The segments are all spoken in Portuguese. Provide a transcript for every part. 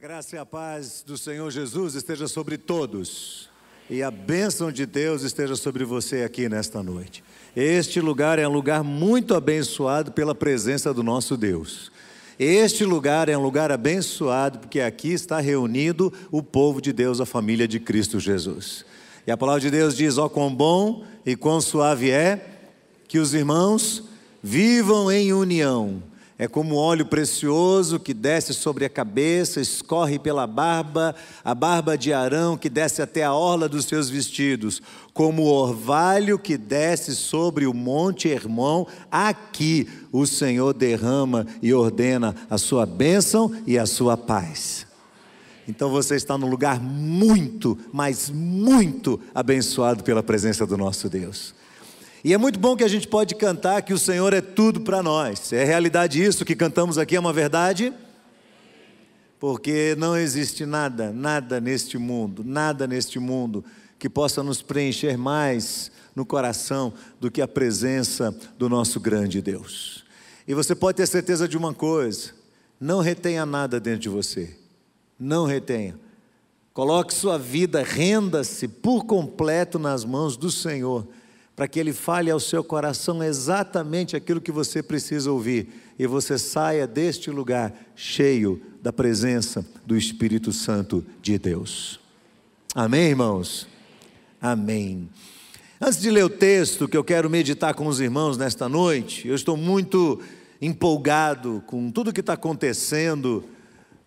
A graça e a paz do Senhor Jesus esteja sobre todos. E a bênção de Deus esteja sobre você aqui nesta noite. Este lugar é um lugar muito abençoado pela presença do nosso Deus. Este lugar é um lugar abençoado porque aqui está reunido o povo de Deus, a família de Cristo Jesus. E a palavra de Deus diz: Ó, quão bom e quão suave é que os irmãos vivam em união é como óleo precioso que desce sobre a cabeça, escorre pela barba, a barba de Arão que desce até a orla dos seus vestidos, como o orvalho que desce sobre o monte Hermon, aqui o Senhor derrama e ordena a sua bênção e a sua paz. Então você está num lugar muito, mas muito abençoado pela presença do nosso Deus. E é muito bom que a gente pode cantar que o Senhor é tudo para nós. É realidade isso que cantamos aqui, é uma verdade? Porque não existe nada, nada neste mundo, nada neste mundo que possa nos preencher mais no coração do que a presença do nosso grande Deus. E você pode ter certeza de uma coisa: não retenha nada dentro de você. Não retenha. Coloque sua vida, renda-se por completo nas mãos do Senhor para que Ele fale ao seu coração exatamente aquilo que você precisa ouvir e você saia deste lugar cheio da presença do Espírito Santo de Deus. Amém, irmãos? Amém. Antes de ler o texto que eu quero meditar com os irmãos nesta noite, eu estou muito empolgado com tudo que está acontecendo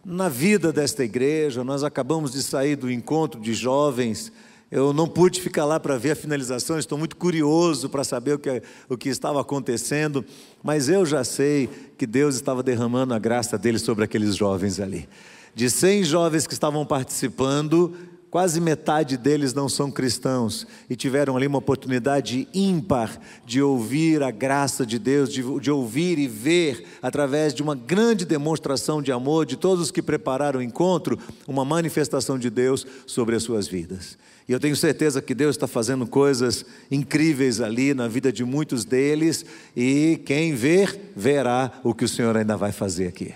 na vida desta igreja. Nós acabamos de sair do encontro de jovens eu não pude ficar lá para ver a finalização, estou muito curioso para saber o que, o que estava acontecendo, mas eu já sei que Deus estava derramando a graça dele sobre aqueles jovens ali. De 100 jovens que estavam participando, quase metade deles não são cristãos e tiveram ali uma oportunidade ímpar de ouvir a graça de Deus, de, de, ouvir e ver, através de uma grande demonstração de amor de todos os que prepararam o encontro, uma manifestação de Deus sobre as suas vidas. E eu tenho certeza que Deus está fazendo coisas incríveis ali na vida de muitos deles, e quem ver, verá o que o Senhor ainda vai fazer aqui.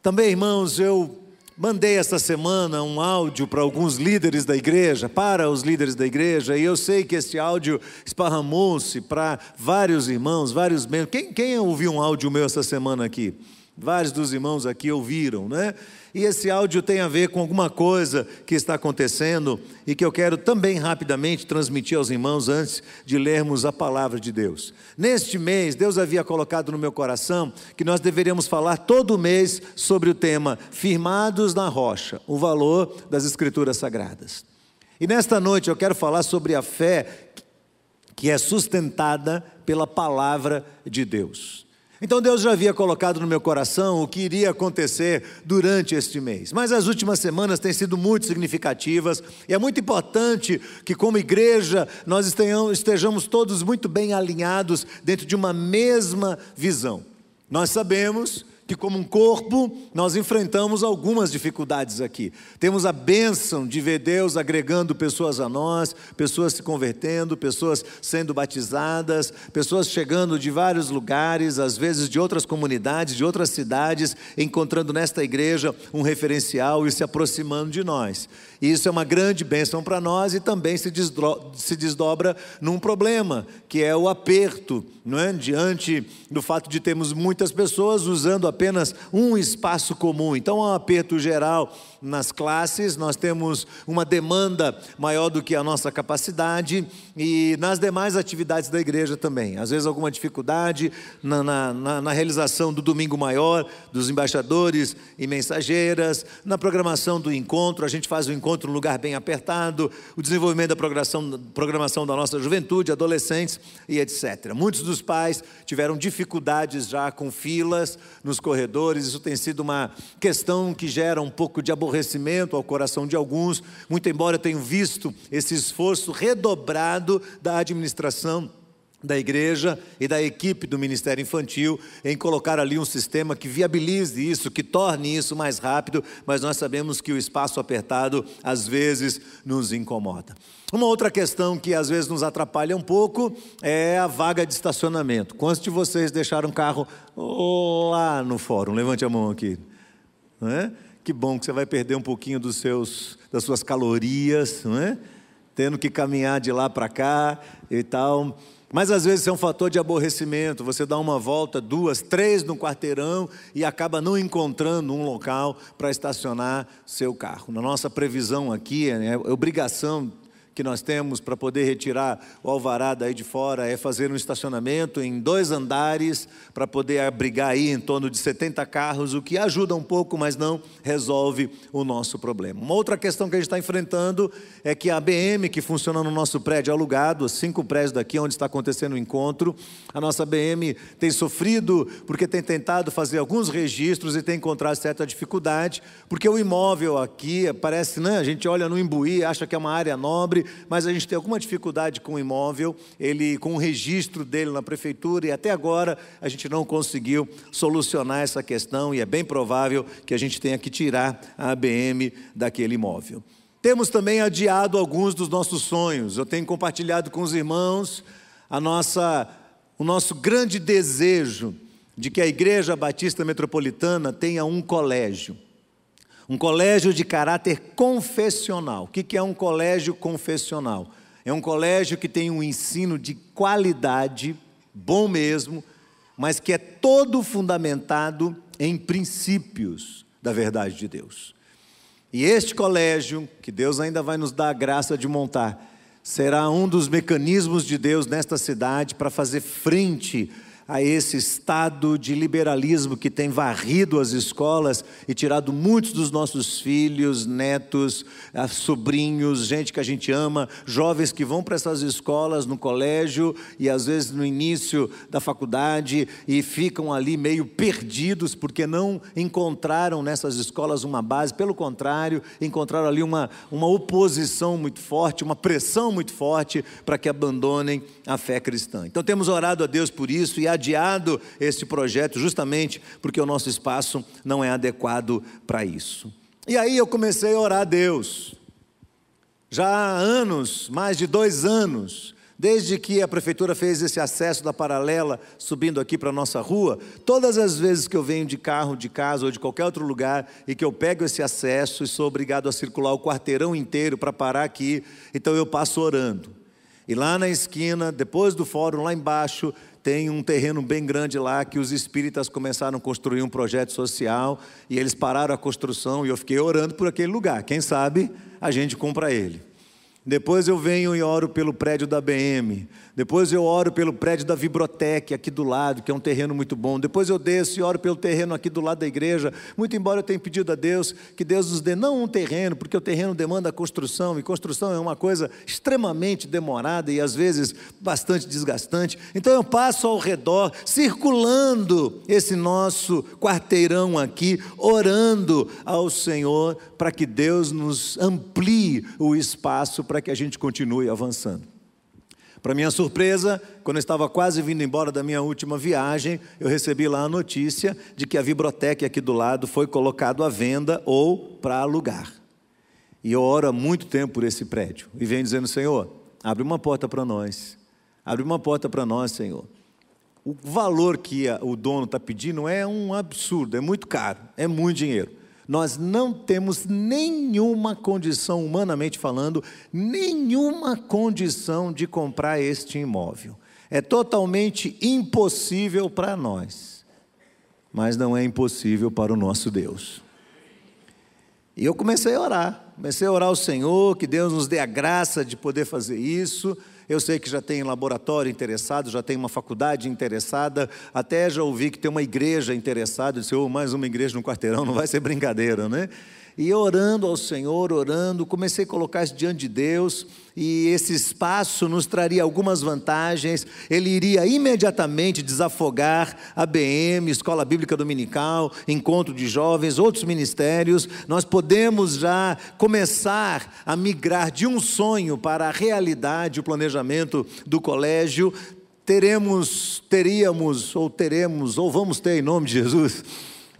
Também, irmãos, eu mandei essa semana um áudio para alguns líderes da igreja, para os líderes da igreja, e eu sei que esse áudio esparramou-se para vários irmãos, vários membros. Quem, quem ouviu um áudio meu essa semana aqui? Vários dos irmãos aqui ouviram, né? E esse áudio tem a ver com alguma coisa que está acontecendo e que eu quero também rapidamente transmitir aos irmãos antes de lermos a palavra de Deus. Neste mês, Deus havia colocado no meu coração que nós deveríamos falar todo mês sobre o tema Firmados na Rocha, o valor das Escrituras Sagradas. E nesta noite eu quero falar sobre a fé que é sustentada pela palavra de Deus. Então Deus já havia colocado no meu coração o que iria acontecer durante este mês. Mas as últimas semanas têm sido muito significativas e é muito importante que, como igreja, nós estejamos todos muito bem alinhados dentro de uma mesma visão. Nós sabemos que, como um corpo, nós enfrentamos algumas dificuldades aqui. Temos a bênção de ver Deus agregando pessoas a nós, pessoas se convertendo, pessoas sendo batizadas, pessoas chegando de vários lugares, às vezes de outras comunidades, de outras cidades, encontrando nesta igreja um referencial e se aproximando de nós. E isso é uma grande bênção para nós e também se, se desdobra num problema, que é o aperto, não é? diante do fato de termos muitas pessoas usando apenas um espaço comum. Então há um aperto geral nas classes, nós temos uma demanda maior do que a nossa capacidade e nas demais atividades da igreja também. Às vezes, alguma dificuldade na, na, na, realização do domingo maior, dos embaixadores e mensageiras, na programação do encontro, a gente faz o encontro num lugar bem apertado, o desenvolvimento da programação, programação da nossa juventude, adolescentes e etc. Muitos dos pais tiveram dificuldades já com filas nos corredores, isso tem sido uma questão que gera um pouco de aborrecimento aborrecimento ao coração de alguns, muito embora eu tenha visto esse esforço redobrado da administração da igreja e da equipe do Ministério Infantil em colocar ali um sistema que viabilize isso, que torne isso mais rápido, mas nós sabemos que o espaço apertado às vezes nos incomoda. Uma outra questão que às vezes nos atrapalha um pouco é a vaga de estacionamento. Quantos de vocês deixaram o carro lá no fórum? Levante a mão aqui. Não é? Que bom que você vai perder um pouquinho dos seus, das suas calorias, não é? Tendo que caminhar de lá para cá e tal. Mas às vezes é um fator de aborrecimento. Você dá uma volta, duas, três no quarteirão e acaba não encontrando um local para estacionar seu carro. Na nossa previsão aqui, é, é obrigação que nós temos para poder retirar o alvará daí de fora é fazer um estacionamento em dois andares para poder abrigar aí em torno de 70 carros, o que ajuda um pouco, mas não resolve o nosso problema. Uma outra questão que a gente está enfrentando é que a BM, que funciona no nosso prédio alugado, cinco prédios daqui onde está acontecendo o encontro, a nossa BM tem sofrido porque tem tentado fazer alguns registros e tem encontrado certa dificuldade, porque o imóvel aqui parece, né, a gente olha no Imbuí, acha que é uma área nobre, mas a gente tem alguma dificuldade com o imóvel, ele com o registro dele na prefeitura e até agora a gente não conseguiu solucionar essa questão e é bem provável que a gente tenha que tirar a ABM daquele imóvel. Temos também adiado alguns dos nossos sonhos. Eu tenho compartilhado com os irmãos a nossa o nosso grande desejo de que a Igreja Batista Metropolitana tenha um colégio. Um colégio de caráter confessional. O que é um colégio confessional? É um colégio que tem um ensino de qualidade, bom mesmo, mas que é todo fundamentado em princípios da verdade de Deus. E este colégio, que Deus ainda vai nos dar a graça de montar, será um dos mecanismos de Deus nesta cidade para fazer frente a esse estado de liberalismo que tem varrido as escolas e tirado muitos dos nossos filhos, netos, ah, sobrinhos, gente que a gente ama, jovens que vão para essas escolas no colégio e às vezes no início da faculdade e ficam ali meio perdidos porque não encontraram nessas escolas uma base, pelo contrário, encontraram ali uma, uma oposição muito forte, uma pressão muito forte para que abandonem a fé cristã. Então temos orado a Deus por isso e adiado esse projeto justamente porque o nosso espaço não é adequado para isso. E aí eu comecei a orar a Deus. Já há anos, mais de dois anos, desde que a prefeitura fez esse acesso da paralela subindo aqui para a nossa rua, todas as vezes que eu venho de carro, de casa ou de qualquer outro lugar e que eu pego esse acesso e sou obrigado a circular o quarteirão inteiro para parar aqui, então eu passo orando. E lá na esquina, depois do fórum, lá embaixo, tem um terreno bem grande lá que os espíritas começaram a construir um projeto social e eles pararam a construção e eu fiquei orando por aquele lugar. Quem sabe a gente compra ele. Depois eu venho e oro pelo prédio da BM. Depois eu oro pelo prédio da Vibrotec aqui do lado, que é um terreno muito bom. Depois eu desço e oro pelo terreno aqui do lado da igreja. Muito embora eu tenha pedido a Deus que Deus nos dê não um terreno, porque o terreno demanda construção, e construção é uma coisa extremamente demorada e às vezes bastante desgastante. Então eu passo ao redor, circulando esse nosso quarteirão aqui, orando ao Senhor para que Deus nos amplie o espaço para que a gente continue avançando. Para minha surpresa, quando eu estava quase vindo embora da minha última viagem, eu recebi lá a notícia de que a Vibrotec aqui do lado foi colocado à venda ou para alugar. E eu oro há muito tempo por esse prédio e venho dizendo: Senhor, abre uma porta para nós, abre uma porta para nós, Senhor. O valor que o dono está pedindo é um absurdo, é muito caro, é muito dinheiro nós não temos nenhuma condição, humanamente falando, nenhuma condição de comprar este imóvel. É totalmente impossível para nós, mas não é impossível para o nosso Deus. E eu comecei a orar, comecei a orar ao Senhor, que Deus nos dê a graça de poder fazer isso. Eu sei que já tem laboratório interessado, já tem uma faculdade interessada, até já ouvi que tem uma igreja interessada. Eu disse, oh, mais uma igreja no quarteirão, não vai ser brincadeira, né? E orando ao Senhor, orando, comecei a colocar isso diante de Deus, e esse espaço nos traria algumas vantagens. Ele iria imediatamente desafogar a BM, Escola Bíblica Dominical, Encontro de Jovens, outros ministérios. Nós podemos já começar a migrar de um sonho para a realidade, o planejamento do colégio. Teremos, teríamos, ou teremos, ou vamos ter em nome de Jesus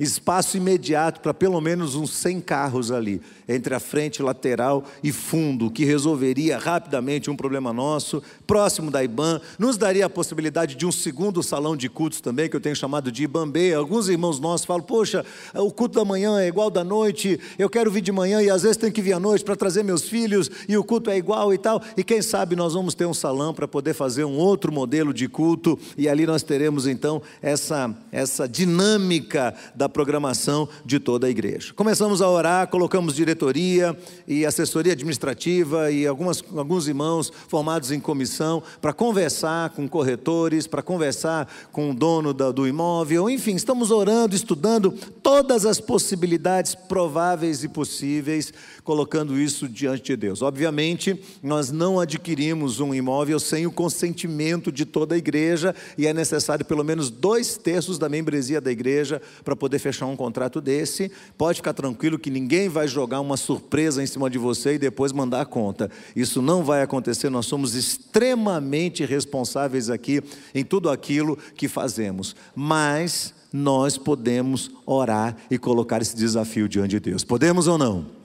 espaço imediato para pelo menos uns 100 carros ali, entre a frente, lateral e fundo, que resolveria rapidamente um problema nosso, próximo da IBAN, nos daria a possibilidade de um segundo salão de cultos também, que eu tenho chamado de IBANB. Alguns irmãos nossos falam, poxa, o culto da manhã é igual da noite, eu quero vir de manhã e às vezes tenho que vir à noite para trazer meus filhos, e o culto é igual e tal, e quem sabe nós vamos ter um salão para poder fazer um outro modelo de culto, e ali nós teremos então essa, essa dinâmica da programação de toda a igreja. Começamos a orar, colocamos diretoria e assessoria administrativa e algumas, alguns irmãos formados em comissão para conversar com corretores, para conversar com o dono da, do imóvel, enfim, estamos orando, estudando todas as possibilidades prováveis e possíveis, colocando isso diante de Deus. Obviamente, nós não adquirimos um imóvel sem o consentimento de toda a igreja e é necessário pelo menos dois terços da membresia da igreja para poder fechar um contrato desse. Pode ficar tranquilo que ninguém vai jogar uma surpresa em cima de você e depois mandar a conta. Isso não vai acontecer, nós somos extremamente responsáveis aqui em tudo aquilo que fazemos. Mas nós podemos orar e colocar esse desafio diante de Deus. Podemos ou não?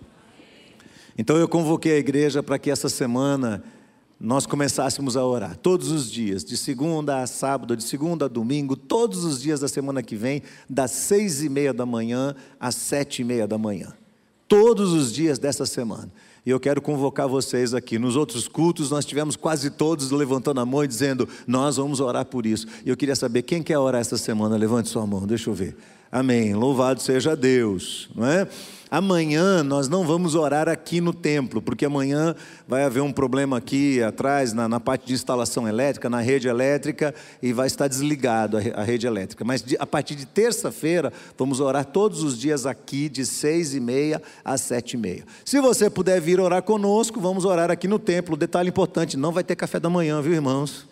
Então eu convoquei a igreja para que essa semana nós começássemos a orar todos os dias, de segunda a sábado, de segunda a domingo, todos os dias da semana que vem, das seis e meia da manhã às sete e meia da manhã. Todos os dias dessa semana. E eu quero convocar vocês aqui. Nos outros cultos, nós tivemos quase todos levantando a mão e dizendo: Nós vamos orar por isso. E eu queria saber quem quer orar essa semana. Levante sua mão, deixa eu ver. Amém. Louvado seja Deus, não é? Amanhã nós não vamos orar aqui no templo, porque amanhã vai haver um problema aqui atrás, na, na parte de instalação elétrica, na rede elétrica, e vai estar desligado a, a rede elétrica. Mas de, a partir de terça-feira, vamos orar todos os dias aqui, de seis e meia às sete e meia. Se você puder vir orar conosco, vamos orar aqui no templo. Detalhe importante: não vai ter café da manhã, viu, irmãos?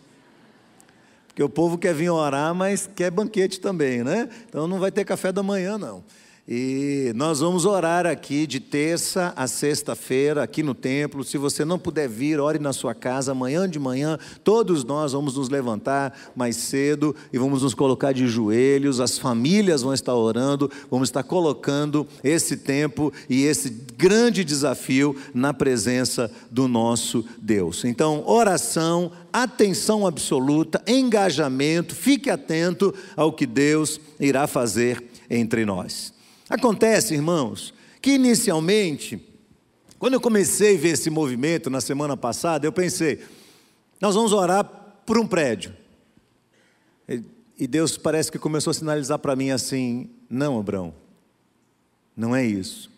Porque o povo quer vir orar, mas quer banquete também, né? Então não vai ter café da manhã, não. E nós vamos orar aqui de terça a sexta-feira, aqui no templo. Se você não puder vir, ore na sua casa, amanhã de manhã. Todos nós vamos nos levantar mais cedo e vamos nos colocar de joelhos. As famílias vão estar orando, vamos estar colocando esse tempo e esse grande desafio na presença do nosso Deus. Então, oração, atenção absoluta, engajamento, fique atento ao que Deus irá fazer entre nós. Acontece, irmãos, que inicialmente, quando eu comecei a ver esse movimento na semana passada, eu pensei, nós vamos orar por um prédio. E Deus parece que começou a sinalizar para mim assim: não, Abraão, não é isso.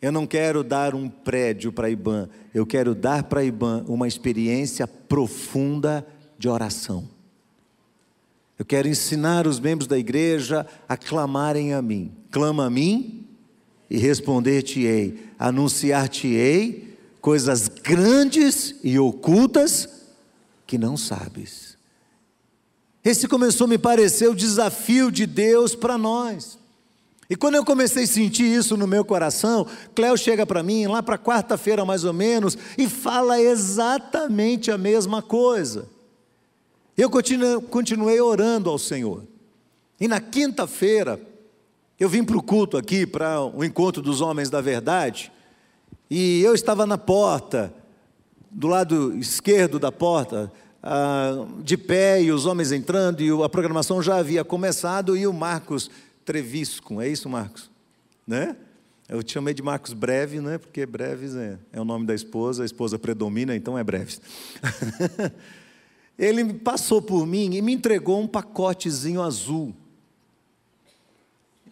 Eu não quero dar um prédio para Iban, eu quero dar para Iban uma experiência profunda de oração. Eu quero ensinar os membros da igreja a clamarem a mim. Clama a mim e responder-te-ei. Anunciar-te-ei coisas grandes e ocultas que não sabes. Esse começou a me parecer o desafio de Deus para nós. E quando eu comecei a sentir isso no meu coração, Cléo chega para mim, lá para quarta-feira mais ou menos, e fala exatamente a mesma coisa. Eu continuei orando ao Senhor. E na quinta-feira, eu vim para o culto aqui, para o encontro dos homens da verdade, e eu estava na porta, do lado esquerdo da porta, ah, de pé, e os homens entrando, e a programação já havia começado, e o Marcos Trevisco, é isso, Marcos? Né? Eu te chamei de Marcos Breve, né? porque Breves é, é o nome da esposa, a esposa predomina, então é Breves. ele passou por mim e me entregou um pacotezinho azul.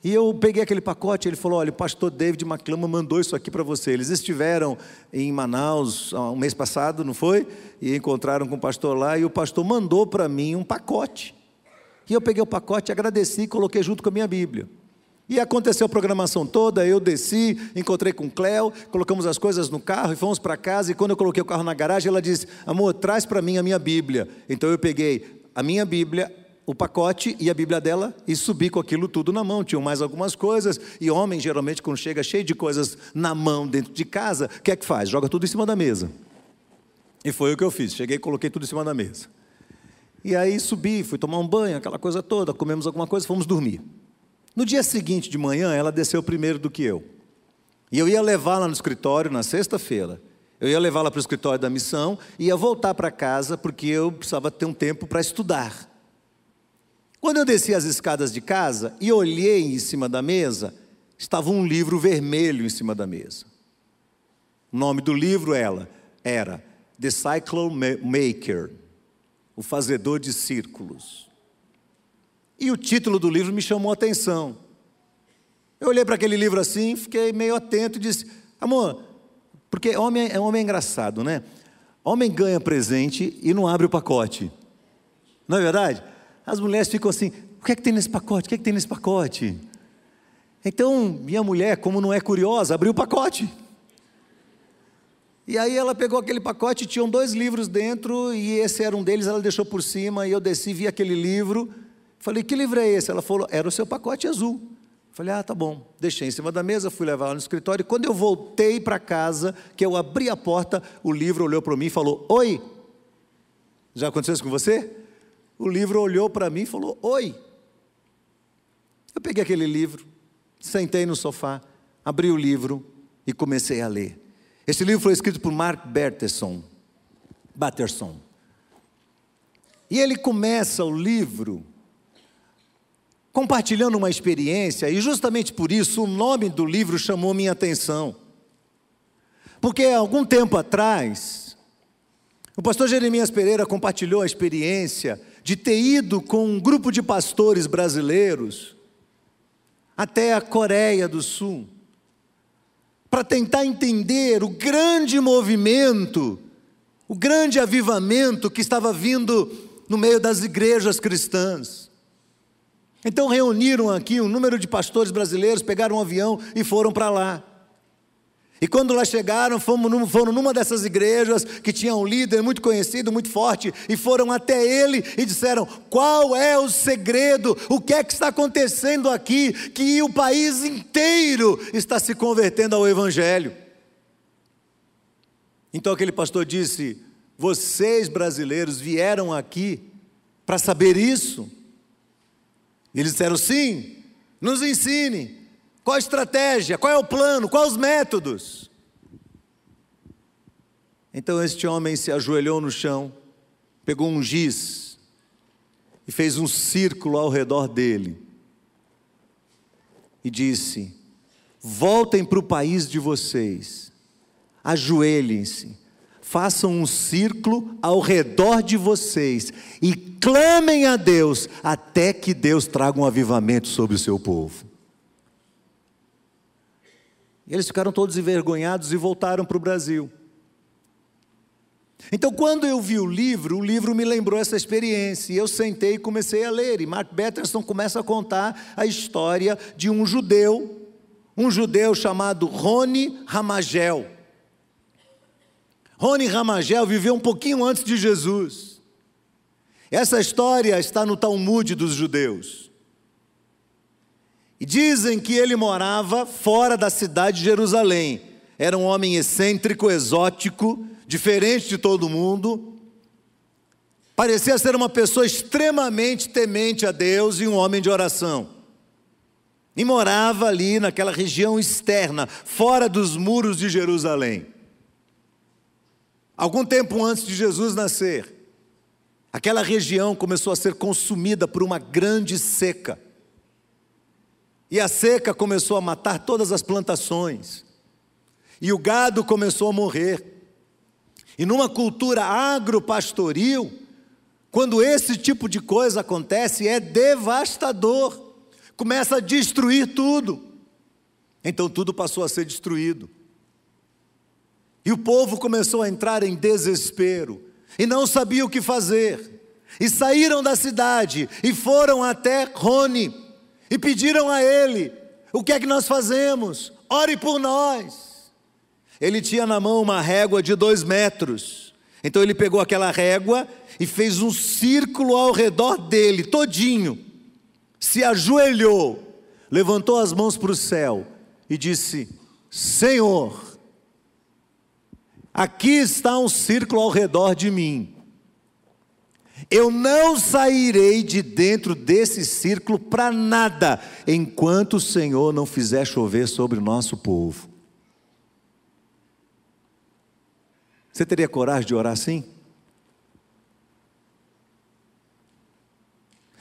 E eu peguei aquele pacote, ele falou: olha, o pastor David Maclama mandou isso aqui para você. Eles estiveram em Manaus um mês passado, não foi? E encontraram com o pastor lá, e o pastor mandou para mim um pacote. E eu peguei o pacote, agradeci e coloquei junto com a minha Bíblia. E aconteceu a programação toda, eu desci, encontrei com Cléo, colocamos as coisas no carro e fomos para casa. E quando eu coloquei o carro na garagem, ela disse: Amor, traz para mim a minha Bíblia. Então eu peguei a minha Bíblia, o pacote e a Bíblia dela e subi com aquilo tudo na mão. Tinham mais algumas coisas. E homem, geralmente, quando chega cheio de coisas na mão dentro de casa, o que é que faz? Joga tudo em cima da mesa. E foi o que eu fiz. Cheguei e coloquei tudo em cima da mesa. E aí subi, fui tomar um banho, aquela coisa toda, comemos alguma coisa, fomos dormir. No dia seguinte de manhã, ela desceu primeiro do que eu. E eu ia levá-la no escritório na sexta-feira. Eu ia levá-la para o escritório da missão ia voltar para casa porque eu precisava ter um tempo para estudar. Quando eu desci as escadas de casa e olhei em cima da mesa, estava um livro vermelho em cima da mesa. O nome do livro ela era The Cycle Maker, o fazedor de círculos. E o título do livro me chamou a atenção. Eu olhei para aquele livro assim, fiquei meio atento e disse: Amor, porque homem é homem é engraçado, né? Homem ganha presente e não abre o pacote. Não é verdade? As mulheres ficam assim: o que é que tem nesse pacote? O que é que tem nesse pacote? Então, minha mulher, como não é curiosa, abriu o pacote. E aí ela pegou aquele pacote, tinham dois livros dentro, e esse era um deles, ela deixou por cima, e eu desci, vi aquele livro. Falei, que livro é esse? Ela falou, era o seu pacote azul. Falei, ah, tá bom. Deixei em cima da mesa, fui levar ela no escritório. E quando eu voltei para casa, que eu abri a porta, o livro olhou para mim e falou: Oi. Já aconteceu isso com você? O livro olhou para mim e falou: Oi. Eu peguei aquele livro, sentei no sofá, abri o livro e comecei a ler. Esse livro foi escrito por Mark Berterson. Batterson. E ele começa o livro compartilhando uma experiência, e justamente por isso o nome do livro chamou minha atenção. Porque algum tempo atrás, o pastor Jeremias Pereira compartilhou a experiência de ter ido com um grupo de pastores brasileiros até a Coreia do Sul, para tentar entender o grande movimento, o grande avivamento que estava vindo no meio das igrejas cristãs. Então reuniram aqui um número de pastores brasileiros, pegaram um avião e foram para lá. E quando lá chegaram, foram numa dessas igrejas que tinha um líder muito conhecido, muito forte, e foram até ele e disseram: qual é o segredo? O que é que está acontecendo aqui? Que o país inteiro está se convertendo ao Evangelho. Então aquele pastor disse: vocês brasileiros vieram aqui para saber isso? Eles disseram: sim, nos ensine. Qual a estratégia? Qual é o plano? Quais os métodos? Então este homem se ajoelhou no chão, pegou um giz e fez um círculo ao redor dele e disse: Voltem para o país de vocês, ajoelhem-se façam um círculo ao redor de vocês e clamem a Deus até que Deus traga um avivamento sobre o seu povo. Eles ficaram todos envergonhados e voltaram para o Brasil. Então, quando eu vi o livro, o livro me lembrou essa experiência, e eu sentei e comecei a ler. E Mark Batterson começa a contar a história de um judeu, um judeu chamado Rony Ramagel. Rony Ramagel viveu um pouquinho antes de Jesus. Essa história está no Talmud dos judeus. E dizem que ele morava fora da cidade de Jerusalém. Era um homem excêntrico, exótico, diferente de todo mundo. Parecia ser uma pessoa extremamente temente a Deus e um homem de oração. E morava ali naquela região externa, fora dos muros de Jerusalém. Algum tempo antes de Jesus nascer, aquela região começou a ser consumida por uma grande seca. E a seca começou a matar todas as plantações. E o gado começou a morrer. E numa cultura agropastoril, quando esse tipo de coisa acontece, é devastador. Começa a destruir tudo. Então tudo passou a ser destruído. E o povo começou a entrar em desespero e não sabia o que fazer. E saíram da cidade e foram até Rony e pediram a ele: O que é que nós fazemos? Ore por nós. Ele tinha na mão uma régua de dois metros. Então ele pegou aquela régua e fez um círculo ao redor dele, todinho. Se ajoelhou, levantou as mãos para o céu e disse: Senhor, Aqui está um círculo ao redor de mim. Eu não sairei de dentro desse círculo para nada, enquanto o Senhor não fizer chover sobre o nosso povo. Você teria coragem de orar assim?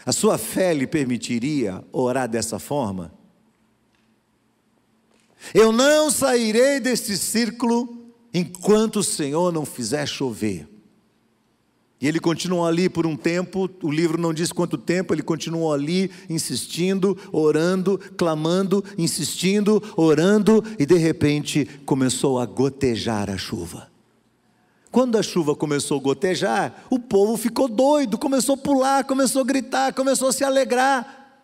A sua fé lhe permitiria orar dessa forma? Eu não sairei deste círculo enquanto o Senhor não fizer chover. E ele continuou ali por um tempo, o livro não diz quanto tempo, ele continuou ali, insistindo, orando, clamando, insistindo, orando, e de repente começou a gotejar a chuva. Quando a chuva começou a gotejar, o povo ficou doido, começou a pular, começou a gritar, começou a se alegrar.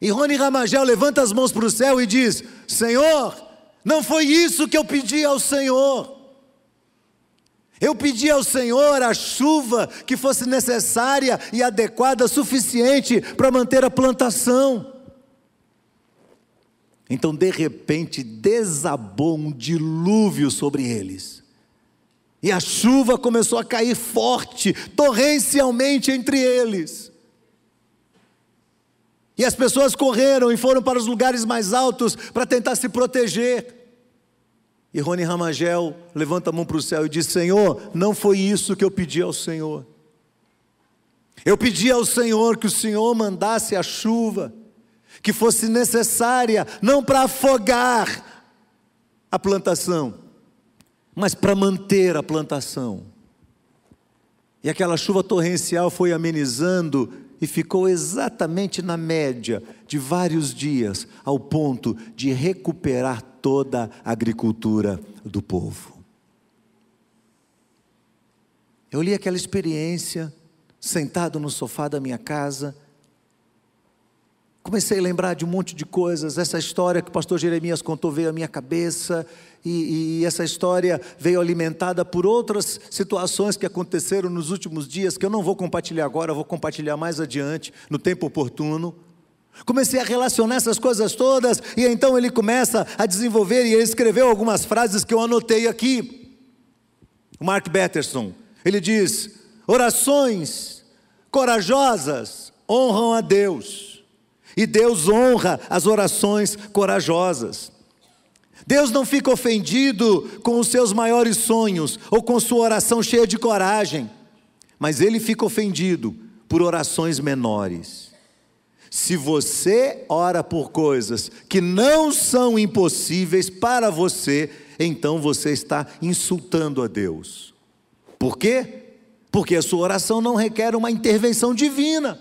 E Rony Ramagel levanta as mãos para o céu e diz: Senhor, não foi isso que eu pedi ao Senhor. Eu pedi ao Senhor a chuva que fosse necessária e adequada, suficiente para manter a plantação. Então, de repente, desabou um dilúvio sobre eles. E a chuva começou a cair forte, torrencialmente entre eles. E as pessoas correram e foram para os lugares mais altos para tentar se proteger. E Rony Ramagel levanta a mão para o céu e diz: Senhor, não foi isso que eu pedi ao Senhor. Eu pedi ao Senhor que o Senhor mandasse a chuva, que fosse necessária, não para afogar a plantação, mas para manter a plantação. E aquela chuva torrencial foi amenizando e ficou exatamente na média de vários dias, ao ponto de recuperar toda a agricultura do povo. Eu li aquela experiência, sentado no sofá da minha casa, comecei a lembrar de um monte de coisas. Essa história que o pastor Jeremias contou veio à minha cabeça, e, e, essa história veio alimentada por outras situações que aconteceram nos últimos dias, que eu não vou compartilhar agora, vou compartilhar mais adiante, no tempo oportuno. Comecei a relacionar essas coisas todas, e então ele começa a desenvolver, e ele escreveu algumas frases que eu anotei aqui. O Mark Batterson, ele diz: orações corajosas honram a Deus, e Deus honra as orações corajosas. Deus não fica ofendido com os seus maiores sonhos ou com sua oração cheia de coragem, mas ele fica ofendido por orações menores. Se você ora por coisas que não são impossíveis para você, então você está insultando a Deus. Por quê? Porque a sua oração não requer uma intervenção divina.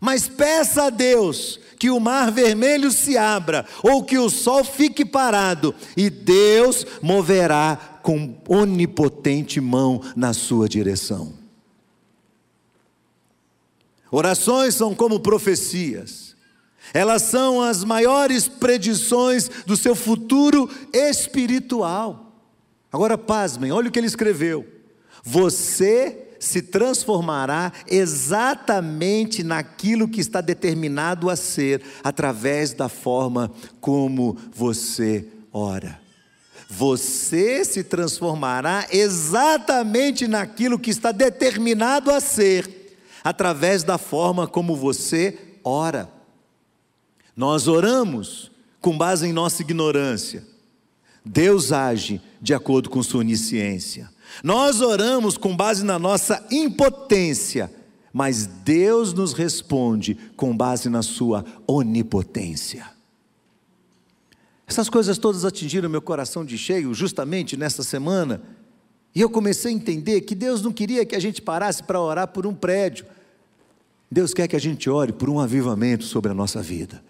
Mas peça a Deus que o mar vermelho se abra, ou que o sol fique parado, e Deus moverá com onipotente mão na sua direção. Orações são como profecias, elas são as maiores predições do seu futuro espiritual. Agora, pasmem, olha o que ele escreveu: Você se transformará exatamente naquilo que está determinado a ser, através da forma como você ora. Você se transformará exatamente naquilo que está determinado a ser, através da forma como você ora. Nós oramos com base em nossa ignorância. Deus age de acordo com sua onisciência. Nós oramos com base na nossa impotência, mas Deus nos responde com base na sua onipotência. Essas coisas todas atingiram meu coração de cheio justamente nessa semana, e eu comecei a entender que Deus não queria que a gente parasse para orar por um prédio. Deus quer que a gente ore por um avivamento sobre a nossa vida.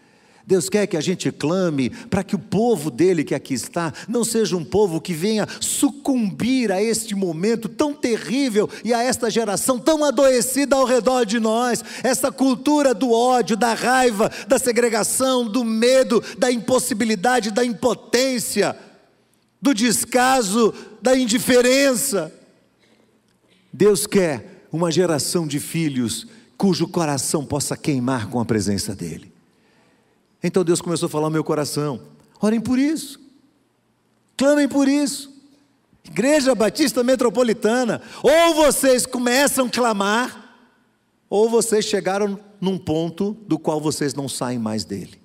Deus quer que a gente clame para que o povo dele que aqui está não seja um povo que venha sucumbir a este momento tão terrível e a esta geração tão adoecida ao redor de nós, essa cultura do ódio, da raiva, da segregação, do medo, da impossibilidade, da impotência, do descaso, da indiferença. Deus quer uma geração de filhos cujo coração possa queimar com a presença dEle. Então Deus começou a falar no meu coração: orem por isso, clamem por isso. Igreja Batista Metropolitana, ou vocês começam a clamar, ou vocês chegaram num ponto do qual vocês não saem mais dele.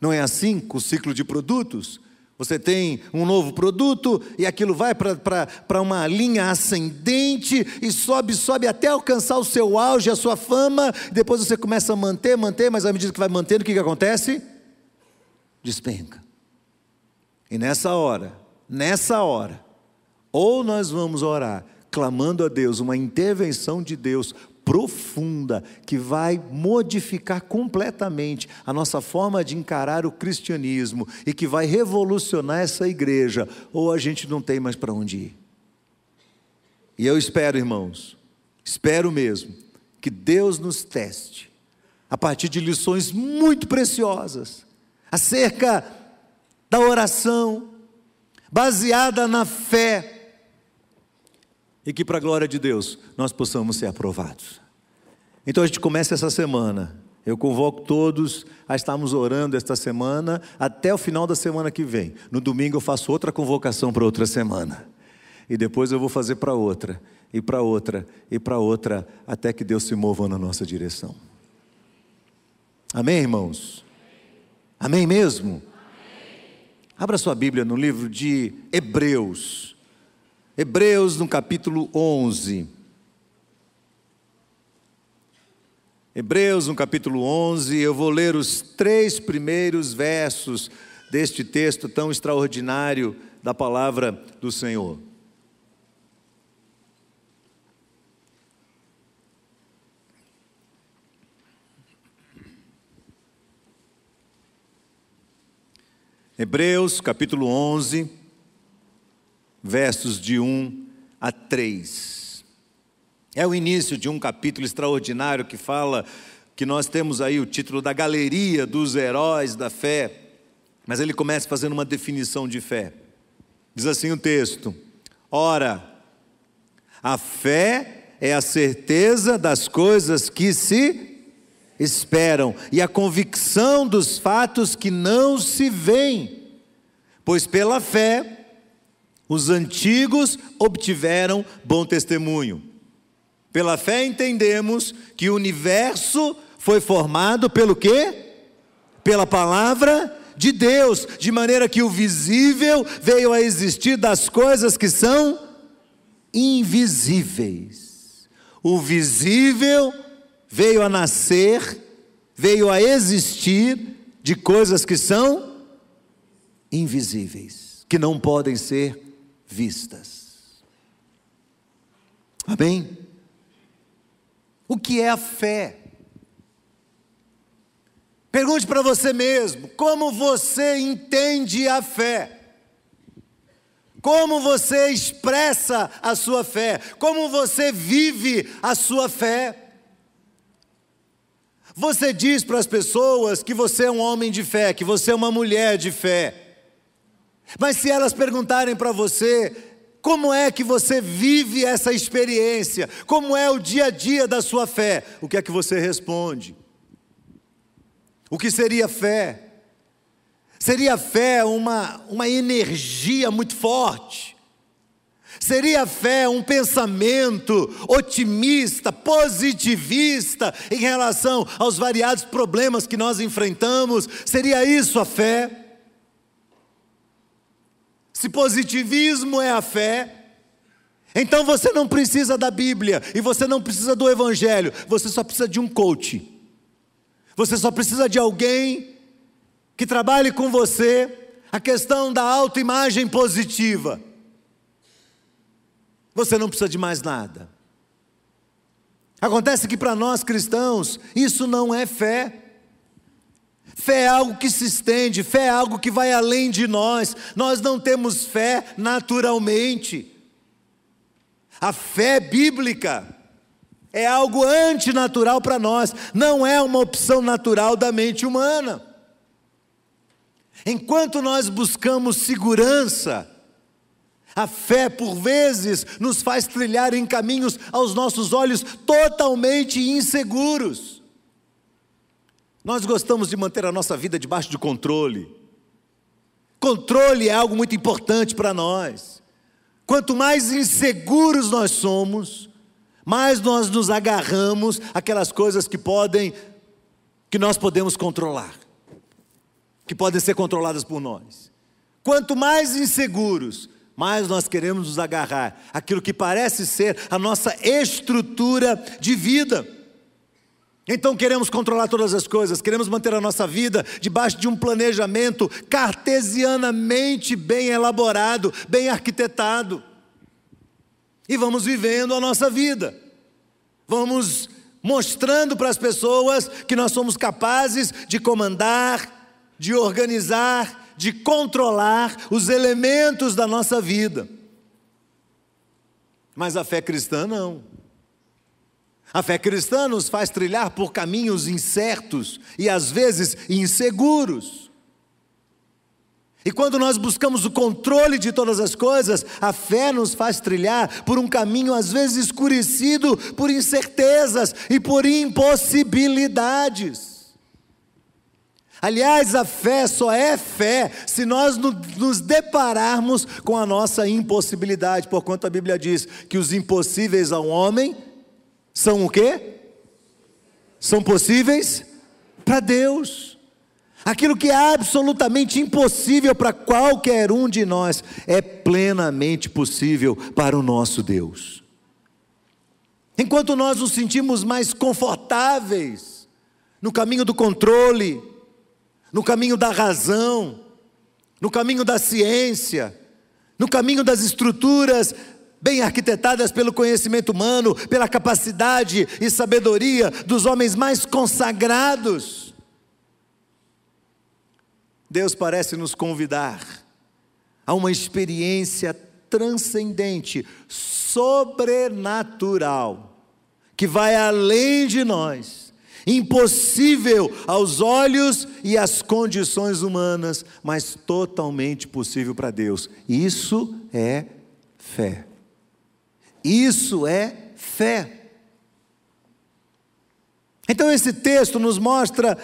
Não é assim com o ciclo de produtos? Você tem um novo produto e aquilo vai para uma linha ascendente e sobe, sobe até alcançar o seu auge, a sua fama. Depois você começa a manter, manter, mas à medida que vai mantendo, o que, que acontece? Despenca. E nessa hora, nessa hora, ou nós vamos orar clamando a Deus uma intervenção de Deus profunda que vai modificar completamente a nossa forma de encarar o cristianismo e que vai revolucionar essa igreja, ou a gente não tem mais para onde ir. E eu espero, irmãos, espero mesmo, que Deus nos teste a partir de lições muito preciosas acerca da oração, baseada na fé e que, para a glória de Deus, nós possamos ser aprovados. Então a gente começa essa semana. Eu convoco todos a estarmos orando esta semana até o final da semana que vem. No domingo eu faço outra convocação para outra semana. E depois eu vou fazer para outra, e para outra, e para outra, até que Deus se mova na nossa direção. Amém, irmãos? Amém mesmo? Abra sua Bíblia no livro de Hebreus. Hebreus, no capítulo 11. Hebreus, no capítulo 11, eu vou ler os três primeiros versos deste texto tão extraordinário da palavra do Senhor. Hebreus capítulo 11, versos de 1 a 3. É o início de um capítulo extraordinário que fala que nós temos aí o título da galeria dos heróis da fé, mas ele começa fazendo uma definição de fé. Diz assim o texto: Ora, a fé é a certeza das coisas que se esperam e a convicção dos fatos que não se veem, pois pela fé os antigos obtiveram bom testemunho. Pela fé entendemos que o universo foi formado pelo quê? Pela palavra de Deus, de maneira que o visível veio a existir das coisas que são invisíveis. O visível veio a nascer, veio a existir de coisas que são invisíveis, que não podem ser vistas. Amém? O que é a fé? Pergunte para você mesmo: como você entende a fé? Como você expressa a sua fé? Como você vive a sua fé? Você diz para as pessoas que você é um homem de fé, que você é uma mulher de fé. Mas se elas perguntarem para você, como é que você vive essa experiência? Como é o dia a dia da sua fé? O que é que você responde? O que seria fé? Seria fé uma, uma energia muito forte? Seria fé um pensamento otimista, positivista em relação aos variados problemas que nós enfrentamos? Seria isso a fé? Se positivismo é a fé, então você não precisa da Bíblia e você não precisa do Evangelho, você só precisa de um coach. Você só precisa de alguém que trabalhe com você a questão da autoimagem positiva. Você não precisa de mais nada. Acontece que para nós cristãos, isso não é fé. Fé é algo que se estende, fé é algo que vai além de nós. Nós não temos fé naturalmente. A fé bíblica é algo antinatural para nós, não é uma opção natural da mente humana. Enquanto nós buscamos segurança, a fé, por vezes, nos faz trilhar em caminhos aos nossos olhos totalmente inseguros. Nós gostamos de manter a nossa vida debaixo de controle. Controle é algo muito importante para nós. Quanto mais inseguros nós somos, mais nós nos agarramos aquelas coisas que podem que nós podemos controlar, que podem ser controladas por nós. Quanto mais inseguros, mais nós queremos nos agarrar aquilo que parece ser a nossa estrutura de vida. Então queremos controlar todas as coisas, queremos manter a nossa vida debaixo de um planejamento cartesianamente bem elaborado, bem arquitetado. E vamos vivendo a nossa vida. Vamos mostrando para as pessoas que nós somos capazes de comandar, de organizar, de controlar os elementos da nossa vida. Mas a fé cristã não. A fé cristã nos faz trilhar por caminhos incertos e às vezes inseguros. E quando nós buscamos o controle de todas as coisas, a fé nos faz trilhar por um caminho às vezes escurecido por incertezas e por impossibilidades. Aliás, a fé só é fé se nós nos depararmos com a nossa impossibilidade, porquanto a Bíblia diz que os impossíveis ao homem são o quê? São possíveis para Deus. Aquilo que é absolutamente impossível para qualquer um de nós é plenamente possível para o nosso Deus. Enquanto nós nos sentimos mais confortáveis no caminho do controle, no caminho da razão, no caminho da ciência, no caminho das estruturas bem arquitetadas pelo conhecimento humano, pela capacidade e sabedoria dos homens mais consagrados. Deus parece nos convidar a uma experiência transcendente, sobrenatural, que vai além de nós impossível aos olhos e às condições humanas, mas totalmente possível para Deus. Isso é fé. Isso é fé. Então, esse texto nos mostra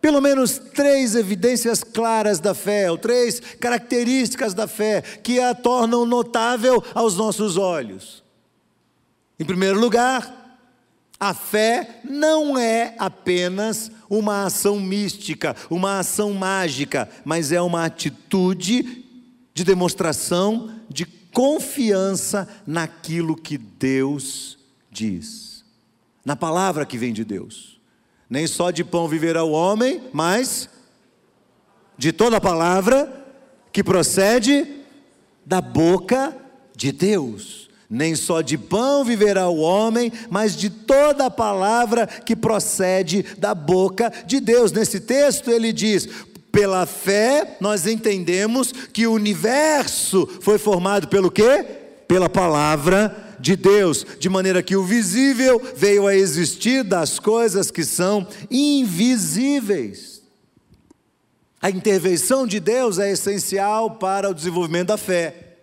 pelo menos três evidências claras da fé, ou três características da fé que a tornam notável aos nossos olhos. Em primeiro lugar, a fé não é apenas uma ação mística, uma ação mágica, mas é uma atitude de demonstração de confiança naquilo que Deus diz, na palavra que vem de Deus. Nem só de pão viverá o homem, mas de toda palavra que procede da boca de Deus. Nem só de pão viverá o homem, mas de toda palavra que procede da boca de Deus. Nesse texto ele diz: pela fé nós entendemos que o universo foi formado pelo quê? Pela palavra de Deus, de maneira que o visível veio a existir das coisas que são invisíveis. A intervenção de Deus é essencial para o desenvolvimento da fé.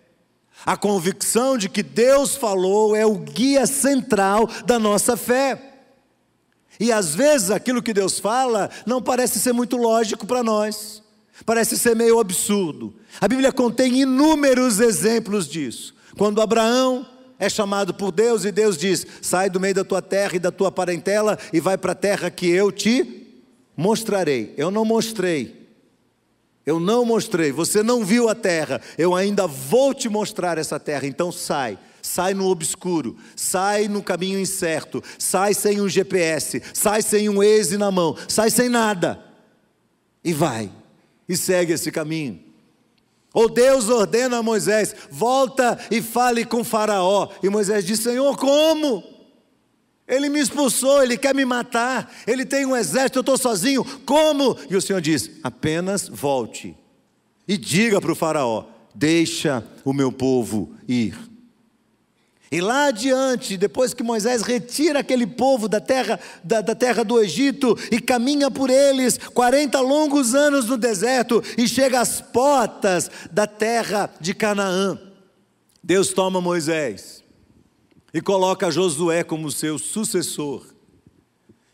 A convicção de que Deus falou é o guia central da nossa fé. E às vezes aquilo que Deus fala não parece ser muito lógico para nós, parece ser meio absurdo. A Bíblia contém inúmeros exemplos disso. Quando Abraão é chamado por Deus e Deus diz: sai do meio da tua terra e da tua parentela e vai para a terra que eu te mostrarei. Eu não mostrei, eu não mostrei, você não viu a terra, eu ainda vou te mostrar essa terra, então sai. Sai no obscuro, sai no caminho incerto, sai sem um GPS, sai sem um Waze na mão, sai sem nada. E vai, e segue esse caminho. Ou Deus ordena a Moisés: volta e fale com Faraó. E Moisés diz: Senhor, como? Ele me expulsou, ele quer me matar, ele tem um exército, eu estou sozinho, como? E o Senhor diz: apenas volte e diga para o Faraó: deixa o meu povo ir. E lá adiante, depois que Moisés retira aquele povo da terra, da, da, terra do Egito e caminha por eles 40 longos anos no deserto e chega às portas da terra de Canaã, Deus toma Moisés e coloca Josué como seu sucessor.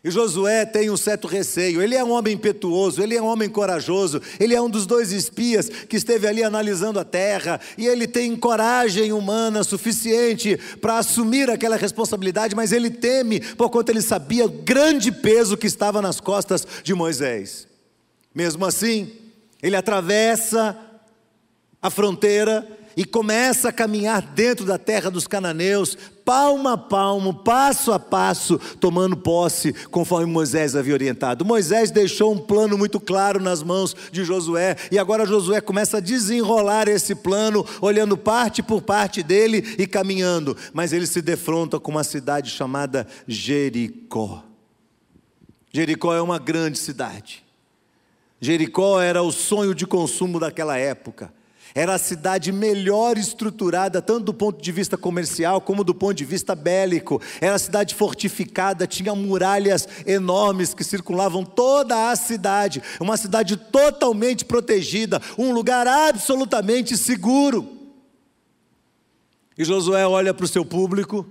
E Josué tem um certo receio. Ele é um homem impetuoso, ele é um homem corajoso, ele é um dos dois espias que esteve ali analisando a terra, e ele tem coragem humana suficiente para assumir aquela responsabilidade, mas ele teme, por conta ele sabia o grande peso que estava nas costas de Moisés. Mesmo assim, ele atravessa a fronteira e começa a caminhar dentro da terra dos cananeus, palmo a palmo, passo a passo, tomando posse, conforme Moisés havia orientado. Moisés deixou um plano muito claro nas mãos de Josué, e agora Josué começa a desenrolar esse plano, olhando parte por parte dele e caminhando, mas ele se defronta com uma cidade chamada Jericó. Jericó é uma grande cidade. Jericó era o sonho de consumo daquela época. Era a cidade melhor estruturada, tanto do ponto de vista comercial como do ponto de vista bélico. Era a cidade fortificada, tinha muralhas enormes que circulavam toda a cidade. Uma cidade totalmente protegida, um lugar absolutamente seguro. E Josué olha para o seu público,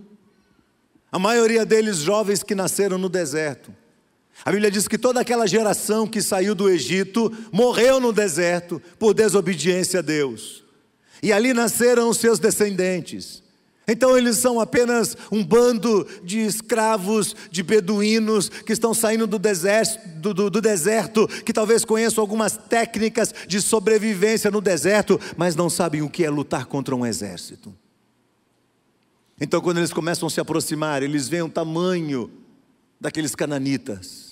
a maioria deles jovens que nasceram no deserto. A Bíblia diz que toda aquela geração que saiu do Egito morreu no deserto por desobediência a Deus. E ali nasceram os seus descendentes. Então eles são apenas um bando de escravos, de beduínos que estão saindo do deserto, do, do, do deserto, que talvez conheçam algumas técnicas de sobrevivência no deserto, mas não sabem o que é lutar contra um exército. Então, quando eles começam a se aproximar, eles veem o tamanho daqueles cananitas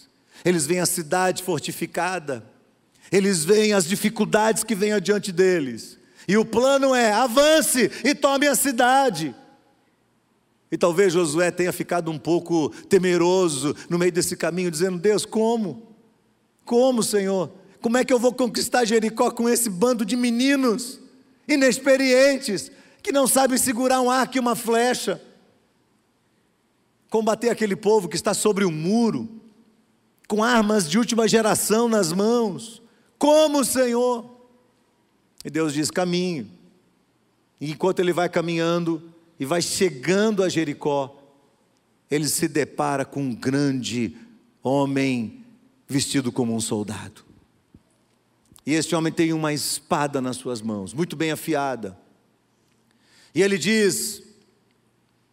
eles veem a cidade fortificada, eles veem as dificuldades que vêm adiante deles, e o plano é: avance e tome a cidade. E talvez Josué tenha ficado um pouco temeroso no meio desse caminho, dizendo: Deus, como? Como, Senhor? Como é que eu vou conquistar Jericó com esse bando de meninos inexperientes, que não sabem segurar um arco e uma flecha? Combater aquele povo que está sobre o um muro, com armas de última geração nas mãos. Como, Senhor? E Deus diz: caminho. E enquanto ele vai caminhando e vai chegando a Jericó, ele se depara com um grande homem vestido como um soldado. E este homem tem uma espada nas suas mãos, muito bem afiada. E ele diz: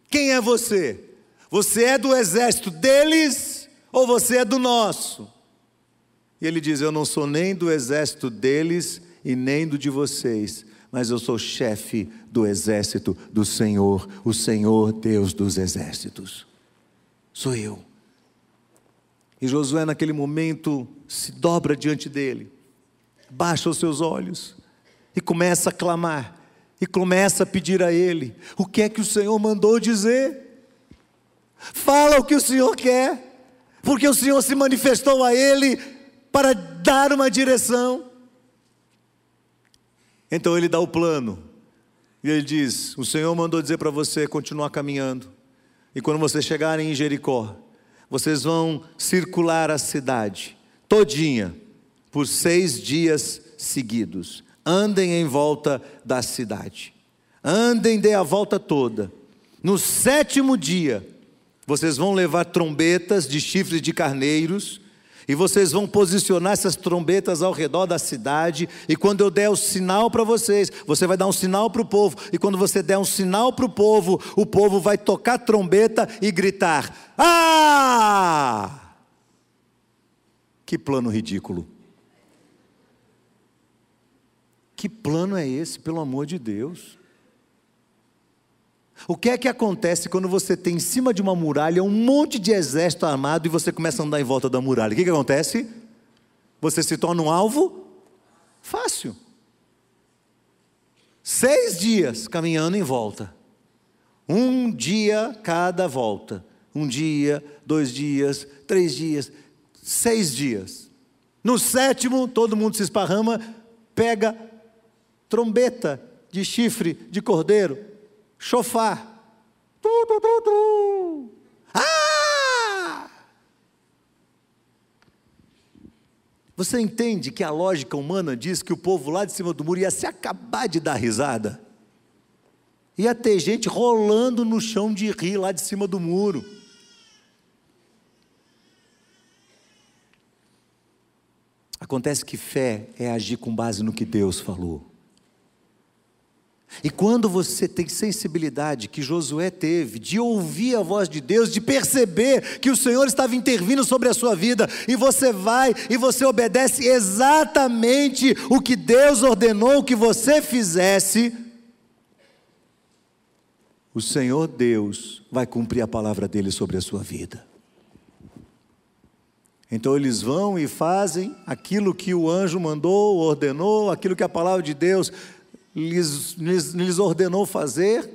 Quem é você? Você é do exército deles ou você é do nosso? E ele diz: Eu não sou nem do exército deles e nem do de vocês, mas eu sou chefe do exército do Senhor, o Senhor Deus dos exércitos. Sou eu. E Josué, naquele momento, se dobra diante dele, baixa os seus olhos e começa a clamar, e começa a pedir a ele: O que é que o Senhor mandou dizer? Fala o que o Senhor quer porque o Senhor se manifestou a ele para dar uma direção. Então ele dá o plano, e ele diz: O Senhor mandou dizer para você continuar caminhando, e quando vocês chegarem em Jericó, vocês vão circular a cidade todinha por seis dias seguidos. Andem em volta da cidade, andem, dê a volta toda. No sétimo dia, vocês vão levar trombetas de chifres de carneiros, e vocês vão posicionar essas trombetas ao redor da cidade, e quando eu der o sinal para vocês, você vai dar um sinal para o povo, e quando você der um sinal para o povo, o povo vai tocar trombeta e gritar: Ah! Que plano ridículo! Que plano é esse, pelo amor de Deus? O que é que acontece quando você tem em cima de uma muralha um monte de exército armado e você começa a andar em volta da muralha? O que, que acontece? Você se torna um alvo fácil. Seis dias caminhando em volta. Um dia cada volta. Um dia, dois dias, três dias, seis dias. No sétimo, todo mundo se esparrama, pega trombeta de chifre de cordeiro Chofar. Tu, tu, tu, tu. Ah! Você entende que a lógica humana diz que o povo lá de cima do muro ia se acabar de dar risada? Ia ter gente rolando no chão de rir lá de cima do muro. Acontece que fé é agir com base no que Deus falou. E quando você tem sensibilidade que Josué teve, de ouvir a voz de Deus, de perceber que o Senhor estava intervindo sobre a sua vida, e você vai e você obedece exatamente o que Deus ordenou que você fizesse, o Senhor Deus vai cumprir a palavra dele sobre a sua vida. Então eles vão e fazem aquilo que o anjo mandou, ordenou, aquilo que a palavra de Deus lhes, lhes, lhes ordenou fazer,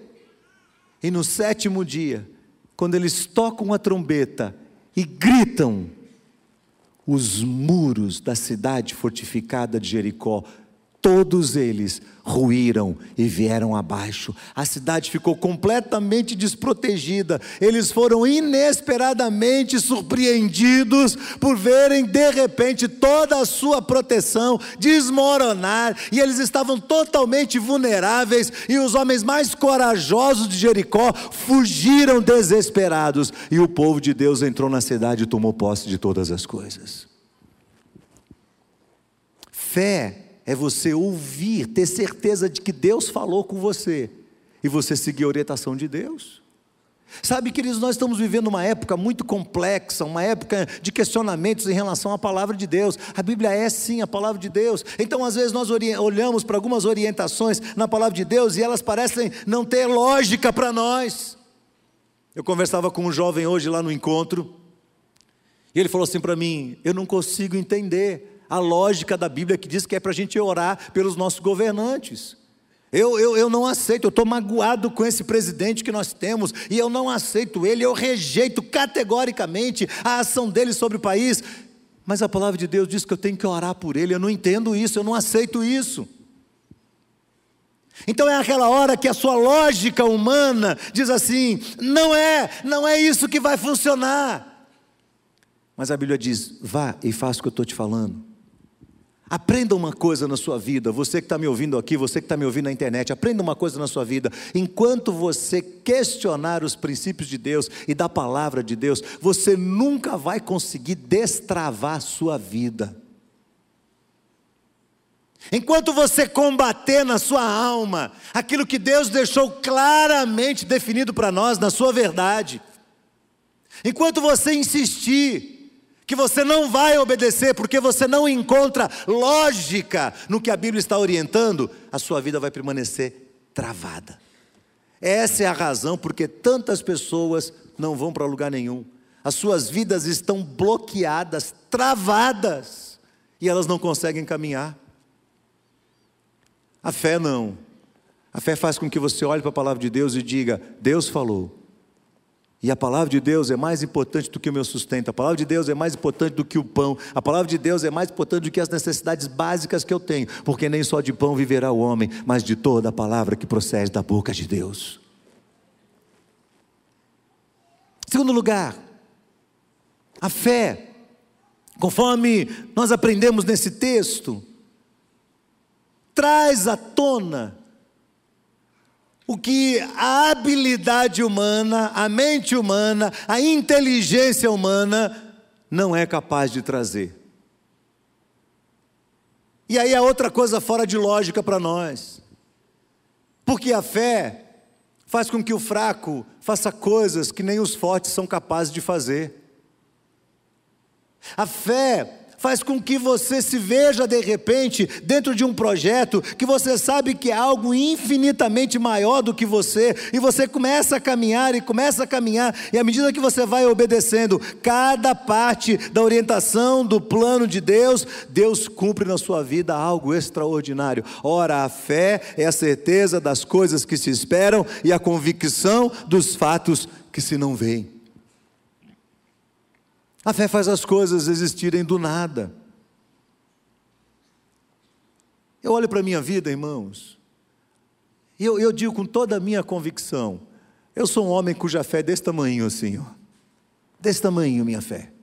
e no sétimo dia, quando eles tocam a trombeta e gritam, os muros da cidade fortificada de Jericó todos eles ruíram e vieram abaixo. A cidade ficou completamente desprotegida. Eles foram inesperadamente surpreendidos por verem de repente toda a sua proteção desmoronar e eles estavam totalmente vulneráveis e os homens mais corajosos de Jericó fugiram desesperados e o povo de Deus entrou na cidade e tomou posse de todas as coisas. Fé é você ouvir, ter certeza de que Deus falou com você e você seguir a orientação de Deus. Sabe, queridos, nós estamos vivendo uma época muito complexa, uma época de questionamentos em relação à palavra de Deus. A Bíblia é sim a palavra de Deus. Então, às vezes, nós olhamos para algumas orientações na palavra de Deus e elas parecem não ter lógica para nós. Eu conversava com um jovem hoje lá no encontro, e ele falou assim para mim: Eu não consigo entender a lógica da Bíblia que diz que é para a gente orar pelos nossos governantes. Eu, eu, eu não aceito, eu estou magoado com esse presidente que nós temos, e eu não aceito ele, eu rejeito categoricamente a ação dele sobre o país. Mas a palavra de Deus diz que eu tenho que orar por ele, eu não entendo isso, eu não aceito isso. Então é aquela hora que a sua lógica humana diz assim: não é, não é isso que vai funcionar. Mas a Bíblia diz: vá e faça o que eu estou te falando. Aprenda uma coisa na sua vida, você que está me ouvindo aqui, você que está me ouvindo na internet, aprenda uma coisa na sua vida. Enquanto você questionar os princípios de Deus e da palavra de Deus, você nunca vai conseguir destravar a sua vida. Enquanto você combater na sua alma aquilo que Deus deixou claramente definido para nós na sua verdade, enquanto você insistir que você não vai obedecer porque você não encontra lógica no que a Bíblia está orientando, a sua vida vai permanecer travada. Essa é a razão porque tantas pessoas não vão para lugar nenhum. As suas vidas estão bloqueadas, travadas, e elas não conseguem caminhar. A fé não. A fé faz com que você olhe para a palavra de Deus e diga: Deus falou, e a palavra de Deus é mais importante do que o meu sustento, a palavra de Deus é mais importante do que o pão, a palavra de Deus é mais importante do que as necessidades básicas que eu tenho, porque nem só de pão viverá o homem, mas de toda a palavra que procede da boca de Deus. Segundo lugar, a fé, conforme nós aprendemos nesse texto, traz à tona o que a habilidade humana, a mente humana, a inteligência humana não é capaz de trazer. E aí a outra coisa fora de lógica para nós. Porque a fé faz com que o fraco faça coisas que nem os fortes são capazes de fazer. A fé faz com que você se veja de repente dentro de um projeto que você sabe que é algo infinitamente maior do que você, e você começa a caminhar e começa a caminhar, e à medida que você vai obedecendo cada parte da orientação do plano de Deus, Deus cumpre na sua vida algo extraordinário. Ora, a fé é a certeza das coisas que se esperam e a convicção dos fatos que se não veem. A fé faz as coisas existirem do nada. Eu olho para a minha vida, irmãos, e eu, eu, digo com toda a minha convicção: eu sou um homem cuja fé é desse tamanho ó. Desse tamanho, minha fé.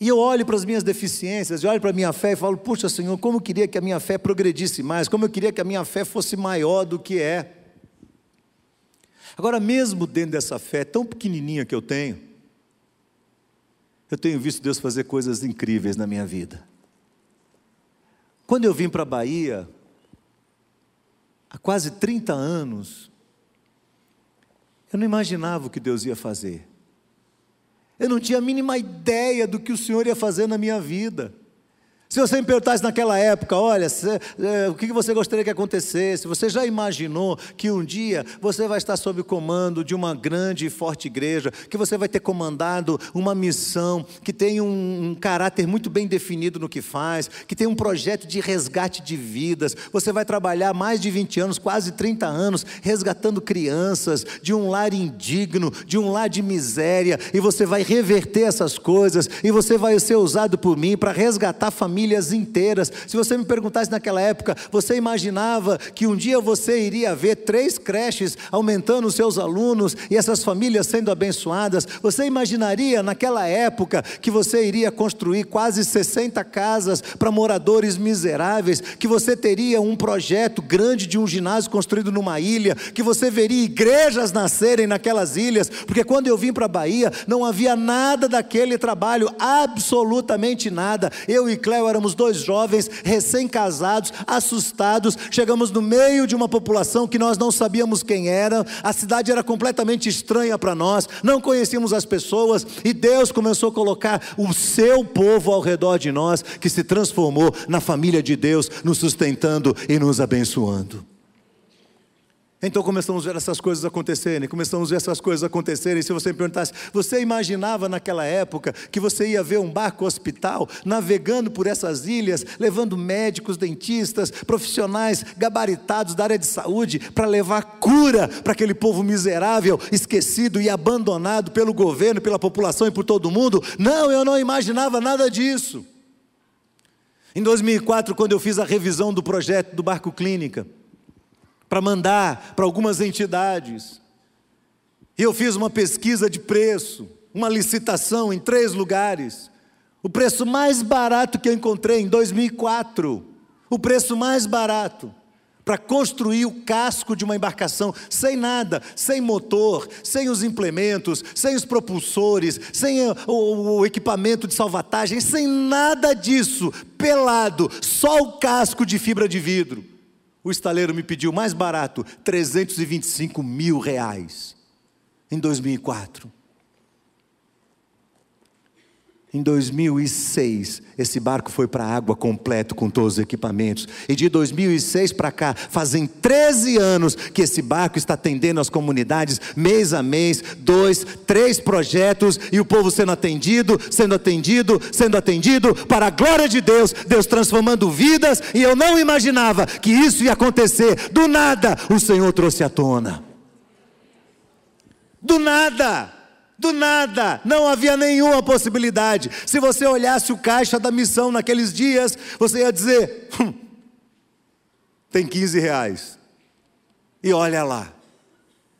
E eu olho para as minhas deficiências, eu olho para a minha fé e falo: puxa, Senhor, como eu queria que a minha fé progredisse mais, como eu queria que a minha fé fosse maior do que é. Agora, mesmo dentro dessa fé tão pequenininha que eu tenho, eu tenho visto Deus fazer coisas incríveis na minha vida. Quando eu vim para a Bahia, há quase 30 anos, eu não imaginava o que Deus ia fazer. Eu não tinha a mínima ideia do que o Senhor ia fazer na minha vida. Se você me perguntasse naquela época, olha, se, é, o que você gostaria que acontecesse? Você já imaginou que um dia você vai estar sob o comando de uma grande e forte igreja, que você vai ter comandado uma missão, que tem um, um caráter muito bem definido no que faz, que tem um projeto de resgate de vidas. Você vai trabalhar mais de 20 anos, quase 30 anos, resgatando crianças de um lar indigno, de um lar de miséria, e você vai reverter essas coisas, e você vai ser usado por mim para resgatar famílias famílias inteiras. Se você me perguntasse naquela época, você imaginava que um dia você iria ver três creches aumentando os seus alunos e essas famílias sendo abençoadas? Você imaginaria naquela época que você iria construir quase 60 casas para moradores miseráveis? Que você teria um projeto grande de um ginásio construído numa ilha? Que você veria igrejas nascerem naquelas ilhas? Porque quando eu vim para a Bahia, não havia nada daquele trabalho, absolutamente nada. Eu e Cléo éramos dois jovens recém-casados, assustados, chegamos no meio de uma população que nós não sabíamos quem era, a cidade era completamente estranha para nós, não conhecíamos as pessoas, e Deus começou a colocar o seu povo ao redor de nós, que se transformou na família de Deus, nos sustentando e nos abençoando. Então começamos a ver essas coisas acontecerem, começamos a ver essas coisas acontecerem. Se você me perguntasse, você imaginava naquela época que você ia ver um barco hospital navegando por essas ilhas, levando médicos, dentistas, profissionais gabaritados da área de saúde para levar cura para aquele povo miserável, esquecido e abandonado pelo governo, pela população e por todo mundo? Não, eu não imaginava nada disso. Em 2004, quando eu fiz a revisão do projeto do Barco Clínica, para mandar para algumas entidades. E eu fiz uma pesquisa de preço, uma licitação em três lugares. O preço mais barato que eu encontrei em 2004, o preço mais barato para construir o casco de uma embarcação sem nada, sem motor, sem os implementos, sem os propulsores, sem o, o, equipamento de salvatagem, sem nada disso, pelado, só o casco de fibra de vidro. O estaleiro me pediu mais barato, 325 mil reais, em 2004. Em 2006, esse barco foi para a água completo com todos os equipamentos. E de 2006 para cá, fazem 13 anos que esse barco está atendendo as comunidades, mês a mês, dois, três projetos, e o povo sendo atendido, sendo atendido, sendo atendido, para a glória de Deus, Deus transformando vidas, e eu não imaginava que isso ia acontecer. Do nada, o Senhor trouxe à tona. Do nada. Do nada, não havia nenhuma possibilidade. Se você olhasse o caixa da missão naqueles dias, você ia dizer: hum, tem 15 reais. E olha lá,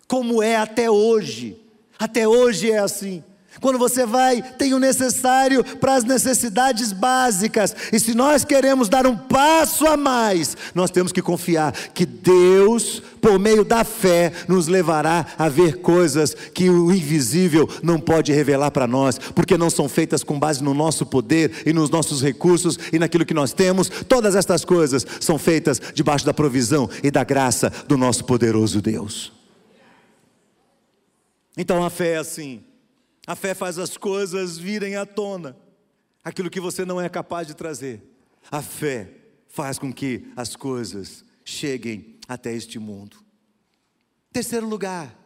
como é até hoje. Até hoje é assim. Quando você vai, tem o necessário para as necessidades básicas. E se nós queremos dar um passo a mais, nós temos que confiar que Deus, por meio da fé, nos levará a ver coisas que o invisível não pode revelar para nós, porque não são feitas com base no nosso poder e nos nossos recursos e naquilo que nós temos. Todas estas coisas são feitas debaixo da provisão e da graça do nosso poderoso Deus. Então a fé é assim. A fé faz as coisas virem à tona, aquilo que você não é capaz de trazer. A fé faz com que as coisas cheguem até este mundo. Terceiro lugar,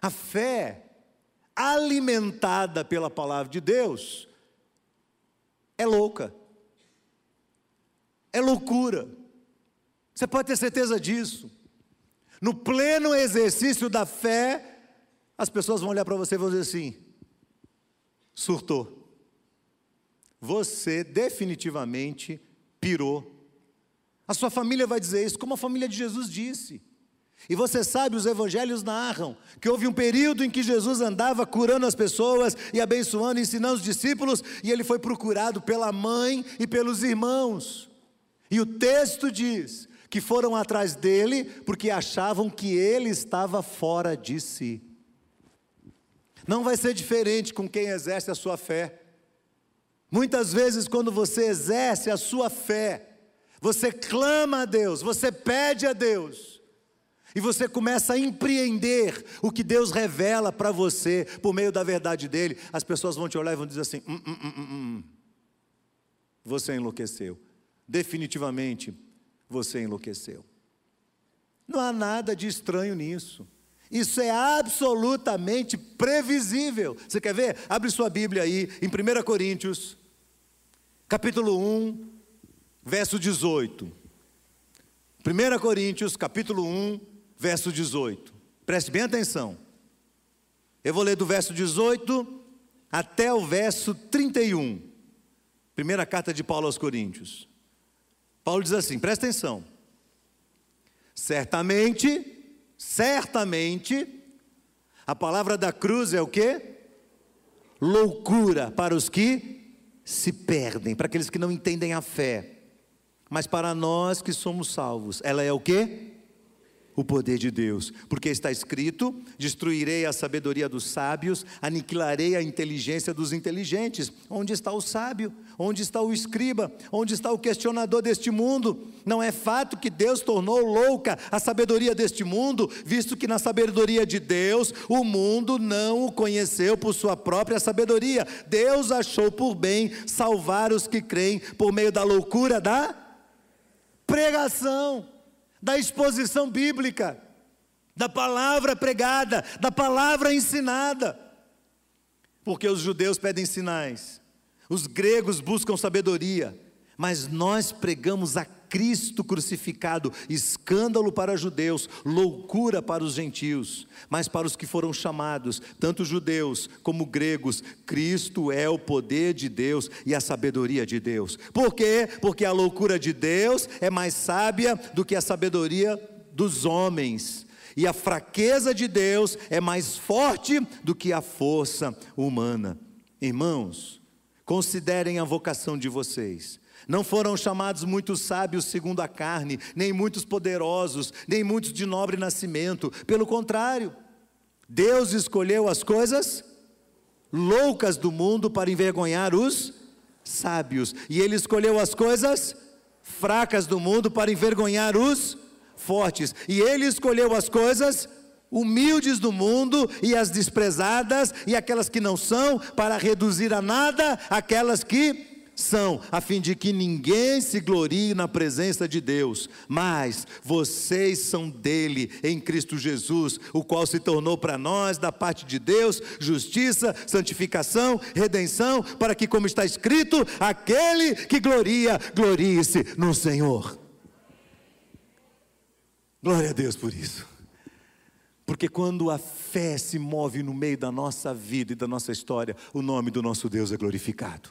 a fé alimentada pela palavra de Deus é louca, é loucura. Você pode ter certeza disso. No pleno exercício da fé, as pessoas vão olhar para você e vão dizer assim: surtou. Você definitivamente pirou. A sua família vai dizer isso, como a família de Jesus disse. E você sabe, os evangelhos narram que houve um período em que Jesus andava curando as pessoas e abençoando, ensinando os discípulos, e ele foi procurado pela mãe e pelos irmãos. E o texto diz que foram atrás dele porque achavam que ele estava fora de si. Não vai ser diferente com quem exerce a sua fé. Muitas vezes, quando você exerce a sua fé, você clama a Deus, você pede a Deus, e você começa a empreender o que Deus revela para você por meio da verdade dele, as pessoas vão te olhar e vão dizer assim: hum, hum, hum, hum, hum. você enlouqueceu. Definitivamente, você enlouqueceu. Não há nada de estranho nisso. Isso é absolutamente previsível. Você quer ver? Abre sua Bíblia aí, em 1 Coríntios, capítulo 1, verso 18. 1 Coríntios, capítulo 1, verso 18. Preste bem atenção. Eu vou ler do verso 18 até o verso 31. Primeira carta de Paulo aos Coríntios. Paulo diz assim: presta atenção. Certamente, certamente, a palavra da cruz é o que? Loucura para os que se perdem, para aqueles que não entendem a fé. Mas para nós que somos salvos, ela é o que? O poder de Deus, porque está escrito: destruirei a sabedoria dos sábios, aniquilarei a inteligência dos inteligentes. Onde está o sábio? Onde está o escriba? Onde está o questionador deste mundo? Não é fato que Deus tornou louca a sabedoria deste mundo, visto que na sabedoria de Deus o mundo não o conheceu por sua própria sabedoria. Deus achou por bem salvar os que creem por meio da loucura da pregação da exposição bíblica, da palavra pregada, da palavra ensinada. Porque os judeus pedem sinais, os gregos buscam sabedoria, mas nós pregamos a Cristo crucificado, escândalo para judeus, loucura para os gentios, mas para os que foram chamados, tanto judeus como gregos, Cristo é o poder de Deus e a sabedoria de Deus. Por quê? Porque a loucura de Deus é mais sábia do que a sabedoria dos homens. E a fraqueza de Deus é mais forte do que a força humana. Irmãos, considerem a vocação de vocês. Não foram chamados muitos sábios segundo a carne, nem muitos poderosos, nem muitos de nobre nascimento. Pelo contrário, Deus escolheu as coisas loucas do mundo para envergonhar os sábios, e Ele escolheu as coisas fracas do mundo para envergonhar os fortes, e Ele escolheu as coisas humildes do mundo e as desprezadas e aquelas que não são, para reduzir a nada aquelas que são a fim de que ninguém se glorie na presença de Deus, mas vocês são dele em Cristo Jesus, o qual se tornou para nós, da parte de Deus, justiça, santificação, redenção, para que, como está escrito, aquele que gloria, glorie-se no Senhor. Glória a Deus por isso. Porque quando a fé se move no meio da nossa vida e da nossa história, o nome do nosso Deus é glorificado.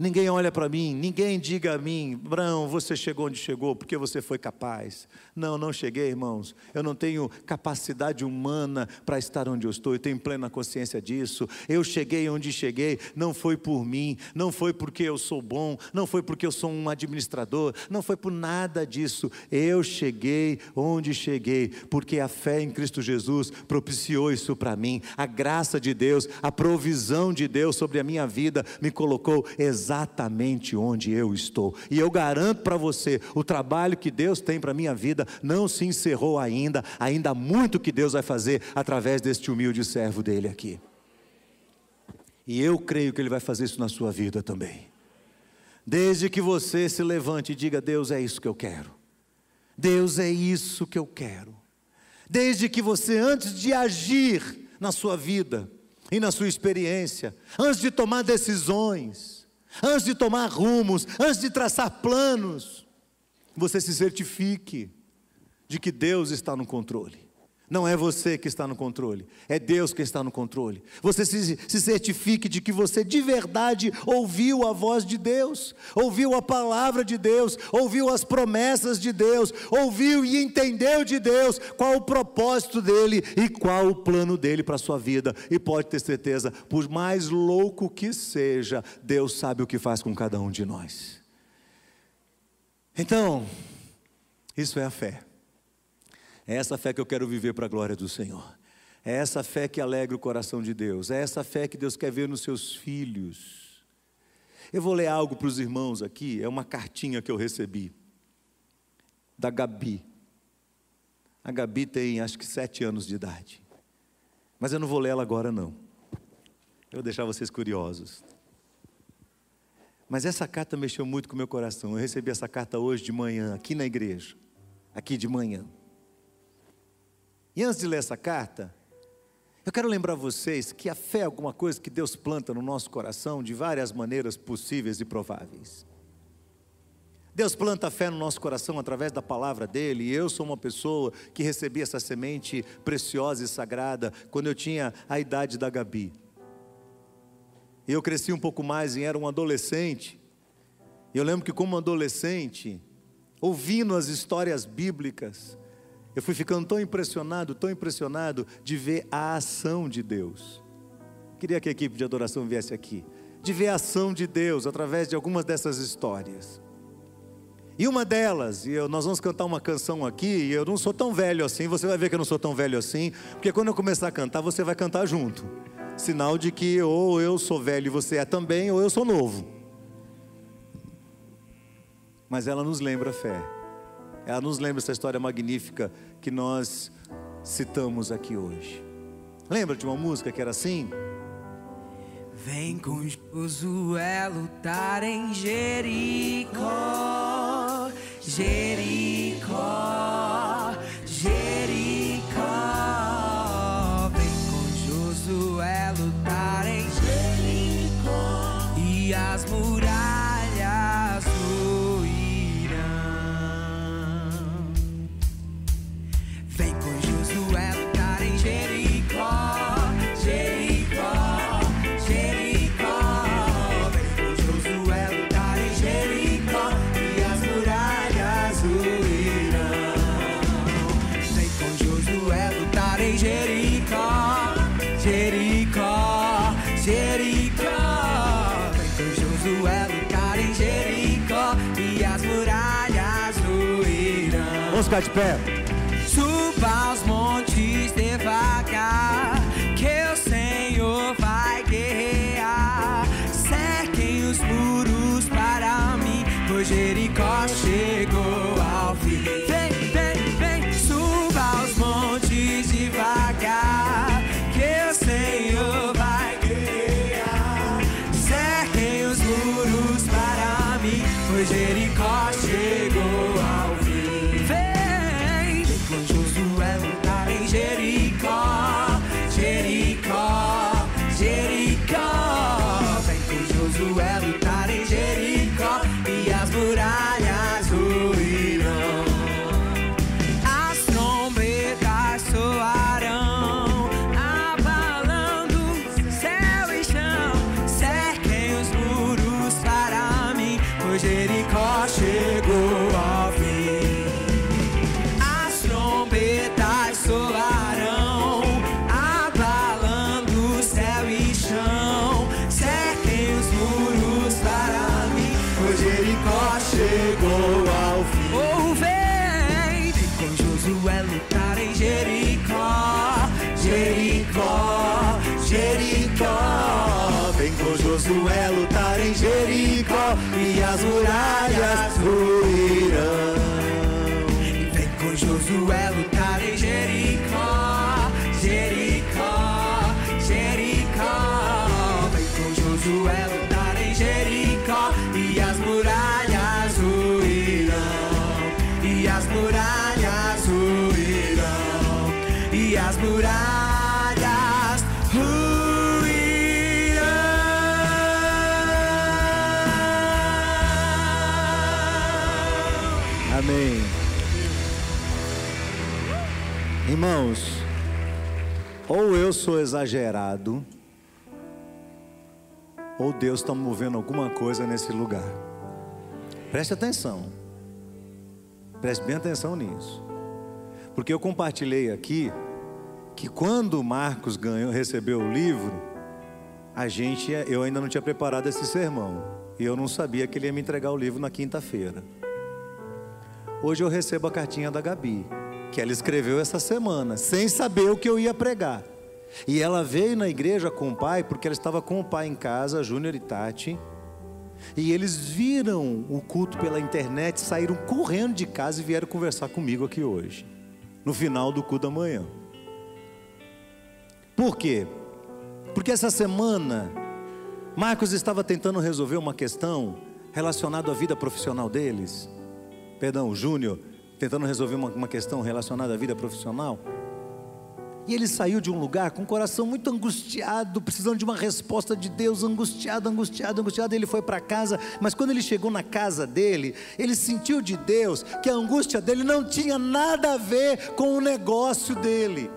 Ninguém olha para mim, ninguém diga a mim, Brão, você chegou onde chegou porque você foi capaz. Não, não cheguei, irmãos. Eu não tenho capacidade humana para estar onde eu estou, eu tenho plena consciência disso. Eu cheguei onde cheguei, não foi por mim, não foi porque eu sou bom, não foi porque eu sou um administrador, não foi por nada disso. Eu cheguei onde cheguei, porque a fé em Cristo Jesus propiciou isso para mim. A graça de Deus, a provisão de Deus sobre a minha vida me colocou exatamente exatamente onde eu estou. E eu garanto para você, o trabalho que Deus tem para a minha vida não se encerrou ainda, ainda há muito que Deus vai fazer através deste humilde servo dele aqui. E eu creio que ele vai fazer isso na sua vida também. Desde que você se levante e diga: Deus, é isso que eu quero. Deus, é isso que eu quero. Desde que você, antes de agir na sua vida e na sua experiência, antes de tomar decisões, antes de tomar rumos, antes de traçar planos, você se certifique de que Deus está no controle. Não é você que está no controle, é Deus que está no controle. Você se, se, certifique de que você de verdade ouviu a voz de Deus, ouviu a palavra de Deus, ouviu as promessas de Deus, ouviu e entendeu de Deus qual o propósito dele e qual o plano dele para a sua vida. E pode ter certeza, por mais louco que seja, Deus sabe o que faz com cada um de nós. Então, isso é a fé. É essa fé que eu quero viver para a glória do Senhor. É essa fé que alegra o coração de Deus. É essa fé que Deus quer ver nos seus filhos. Eu vou ler algo para os irmãos aqui, é uma cartinha que eu recebi, da Gabi. A Gabi tem acho que sete anos de idade. Mas eu não vou ler ela agora, não. Eu vou deixar vocês curiosos. Mas essa carta mexeu muito com o meu coração. Eu recebi essa carta hoje de manhã, aqui na igreja. Aqui de manhã. E antes de ler essa carta, eu quero lembrar vocês que a fé é alguma coisa que Deus planta no nosso coração de várias maneiras possíveis e prováveis. Deus planta a fé no nosso coração através da palavra dele, e eu sou uma pessoa que recebi essa semente preciosa e sagrada quando eu tinha a idade da Gabi. Eu cresci um pouco mais e era um adolescente. Eu lembro que, como adolescente, ouvindo as histórias bíblicas, eu fui ficando tão impressionado, tão impressionado de ver a ação de Deus. Queria que a equipe de adoração viesse aqui. De ver a ação de Deus através de algumas dessas histórias. E uma delas, e eu, nós vamos cantar uma canção aqui, e eu não sou tão velho assim, você vai ver que eu não sou tão velho assim, porque quando eu começar a cantar, você vai cantar junto. Sinal de que ou eu sou velho e você é também, ou eu sou novo. Mas ela nos lembra a fé. Ela nos lembra essa história magnífica que nós citamos aqui hoje. Lembra de uma música que era assim? Vem com Josué lutar em Jericó, Jericó, ficar de pé. Suba os montes devagar, que o Senhor vai guerrear. Cerquem os muros para mim, pois Jericó chegou eu sou exagerado, ou Deus está movendo alguma coisa nesse lugar. Preste atenção. Preste bem atenção nisso. Porque eu compartilhei aqui que quando Marcos ganhou, recebeu o livro, a gente, eu ainda não tinha preparado esse sermão. E eu não sabia que ele ia me entregar o livro na quinta-feira. Hoje eu recebo a cartinha da Gabi, que ela escreveu essa semana, sem saber o que eu ia pregar. E ela veio na igreja com o pai, porque ela estava com o pai em casa, Júnior e Tati. E eles viram o culto pela internet, saíram correndo de casa e vieram conversar comigo aqui hoje, no final do culto da manhã. Por quê? Porque essa semana, Marcos estava tentando resolver uma questão relacionada à vida profissional deles. Perdão, Júnior, tentando resolver uma, uma questão relacionada à vida profissional. E ele saiu de um lugar com o coração muito angustiado, precisando de uma resposta de Deus, angustiado, angustiado, angustiado. Ele foi para casa, mas quando ele chegou na casa dele, ele sentiu de Deus que a angústia dele não tinha nada a ver com o negócio dele.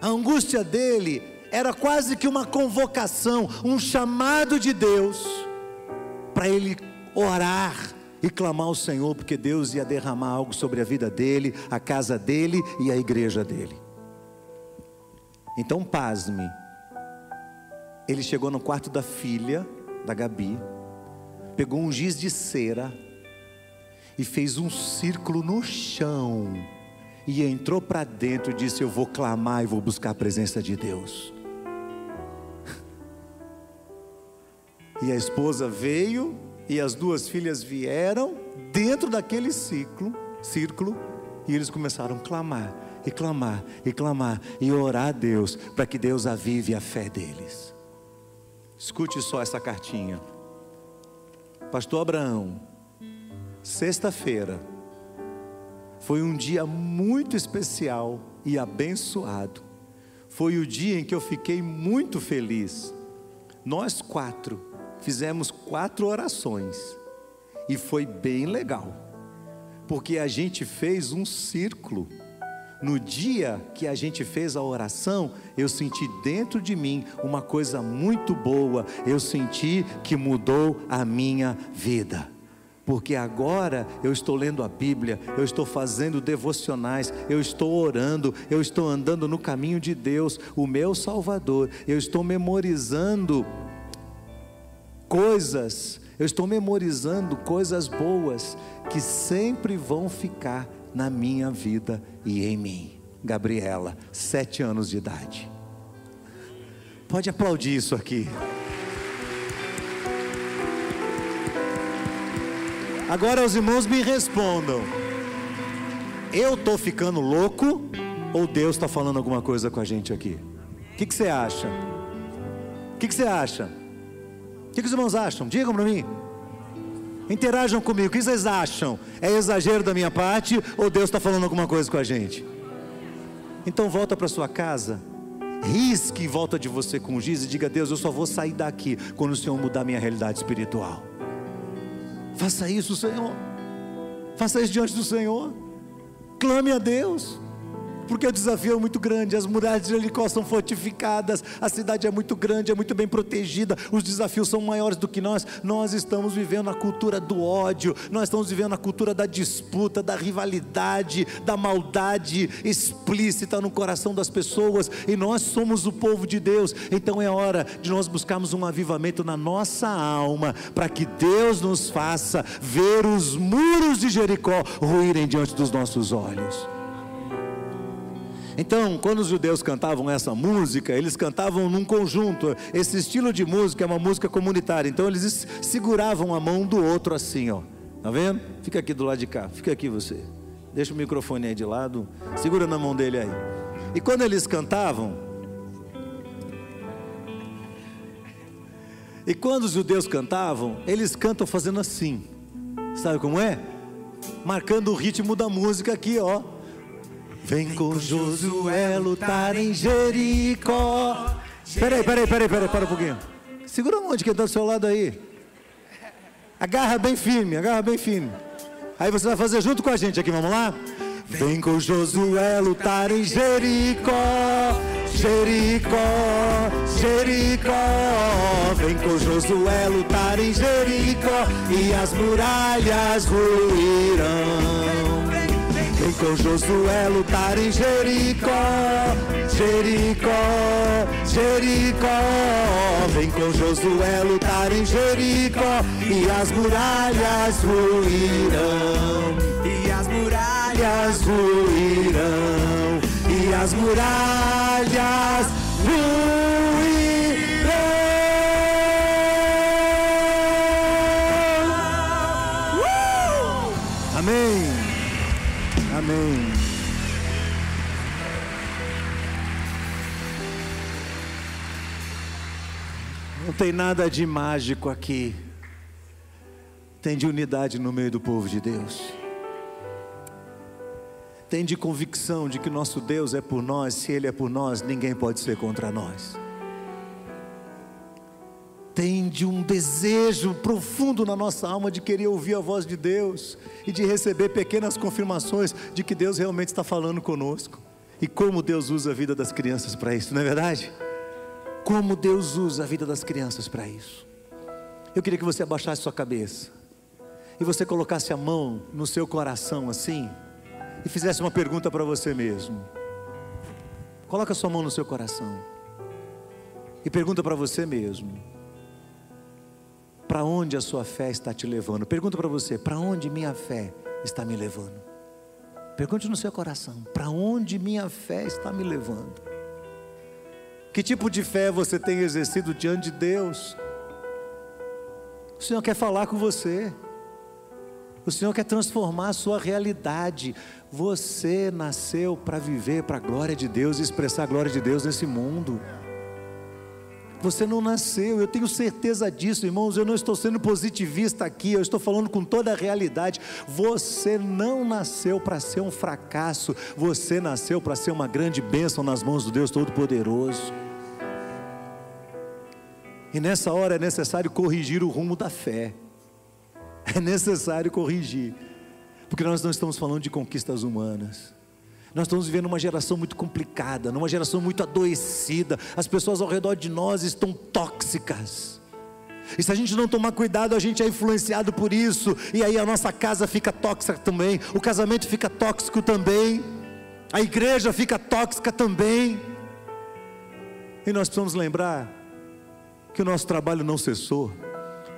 A angústia dele era quase que uma convocação, um chamado de Deus para ele orar e clamar ao Senhor, porque Deus ia derramar algo sobre a vida dele, a casa dele e a igreja dele. Então, pasme. Ele chegou no quarto da filha, da Gabi, pegou um giz de cera e fez um círculo no chão. E entrou para dentro e disse: Eu vou clamar e vou buscar a presença de Deus. E a esposa veio e as duas filhas vieram dentro daquele ciclo, círculo, e eles começaram a clamar e clamar, e clamar, e orar a Deus, para que Deus avive a fé deles. Escute só essa cartinha. Pastor Abraão, sexta-feira, foi um dia muito especial e abençoado. Foi o dia em que eu fiquei muito feliz. Nós quatro fizemos quatro orações e foi bem legal, porque a gente fez um círculo no dia que a gente fez a oração, eu senti dentro de mim uma coisa muito boa. Eu senti que mudou a minha vida. Porque agora eu estou lendo a Bíblia, eu estou fazendo devocionais, eu estou orando, eu estou andando no caminho de Deus, o meu Salvador, eu estou memorizando coisas, eu estou memorizando coisas boas que sempre vão ficar na minha vida e em mim. Gabriela, sete anos de idade. Pode aplaudir isso aqui. Agora os irmãos me respondam. Eu estou ficando louco ou Deus está falando alguma coisa com a gente aqui? O que, você acha? O que, que você acha? O que, que os irmãos acham? Digam para mim. Interajam comigo, o que vocês acham? É exagero da minha parte ou Deus está falando alguma coisa com a gente? Então volta para sua casa, risque em volta de você com giz e diga: Deus, eu só vou sair daqui quando o Senhor mudar minha realidade espiritual. Faça isso, Senhor. Faça isso diante do Senhor. Clame a Deus porque o desafio é muito grande, as muralhas de Jericó são fortificadas, a cidade é muito grande, é muito bem protegida, os desafios são maiores do que nós. Nós estamos vivendo a cultura do ódio, nós estamos vivendo a cultura da disputa, da rivalidade, da maldade explícita no coração das pessoas, e nós somos o povo de Deus, então é hora de nós buscarmos um avivamento na nossa alma, para que Deus nos faça ver os muros de Jericó ruírem diante dos nossos olhos. Então, quando os judeus cantavam essa música, eles cantavam num conjunto. Esse estilo de música é uma música comunitária. Então, eles seguravam a mão do outro assim, ó. Tá vendo? Fica aqui do lado de cá. Fica aqui você. Deixa o microfone aí de lado. Segura na mão dele aí. E quando eles cantavam, E quando os judeus cantavam, eles cantam fazendo assim. Sabe como é? Marcando o ritmo da música aqui, ó. Vem com Josué lutar em Jericó. Peraí, peraí, peraí, peraí, para um pouquinho. Segura a mão de quem está do seu lado aí. Agarra bem firme, agarra bem firme. Aí você vai fazer junto com a gente aqui, vamos lá? Vem com Josué lutar em Jericó, Jericó, Jericó. Vem com Josué lutar em Jericó e as muralhas ruirão. Vem com Josué lutar em Jericó, Jericó, Jericó. Vem com Josué lutar em Jericó e as muralhas ruirão. E as muralhas ruirão. E as muralhas ruirão. Tem nada de mágico aqui. Tem de unidade no meio do povo de Deus. Tem de convicção de que nosso Deus é por nós, se Ele é por nós, ninguém pode ser contra nós tem de um desejo profundo na nossa alma de querer ouvir a voz de Deus e de receber pequenas confirmações de que Deus realmente está falando conosco. E como Deus usa a vida das crianças para isso, não é verdade? Como Deus usa a vida das crianças para isso. Eu queria que você abaixasse sua cabeça e você colocasse a mão no seu coração assim e fizesse uma pergunta para você mesmo. Coloca sua mão no seu coração e pergunta para você mesmo para onde a sua fé está te levando? Pergunto para você: para onde minha fé está me levando? Pergunte no seu coração: para onde minha fé está me levando? Que tipo de fé você tem exercido diante de Deus? O Senhor quer falar com você. O Senhor quer transformar a sua realidade. Você nasceu para viver para a glória de Deus e expressar a glória de Deus nesse mundo. Você não nasceu, eu tenho certeza disso, irmãos. Eu não estou sendo positivista aqui, eu estou falando com toda a realidade. Você não nasceu para ser um fracasso, você nasceu para ser uma grande bênção nas mãos do Deus Todo-Poderoso. E nessa hora é necessário corrigir o rumo da fé, é necessário corrigir, porque nós não estamos falando de conquistas humanas. Nós estamos vivendo uma geração muito complicada, numa geração muito adoecida. As pessoas ao redor de nós estão tóxicas. E se a gente não tomar cuidado, a gente é influenciado por isso. E aí a nossa casa fica tóxica também, o casamento fica tóxico também, a igreja fica tóxica também. E nós precisamos lembrar que o nosso trabalho não cessou.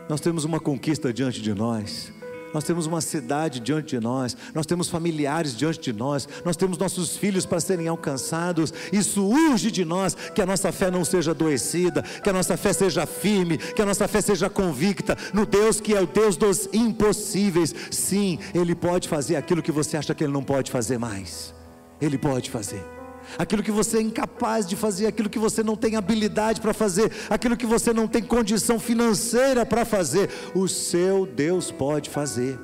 Nós temos uma conquista diante de nós nós temos uma cidade diante de nós, nós temos familiares diante de nós, nós temos nossos filhos para serem alcançados. Isso urge de nós que a nossa fé não seja adoecida, que a nossa fé seja firme, que a nossa fé seja convicta no Deus que é o Deus dos impossíveis. Sim, Ele pode fazer aquilo que você acha que Ele não pode fazer mais. Ele pode fazer aquilo que você é incapaz de fazer, aquilo que você não tem habilidade para fazer, aquilo que você não tem condição financeira para fazer, o seu Deus pode fazer.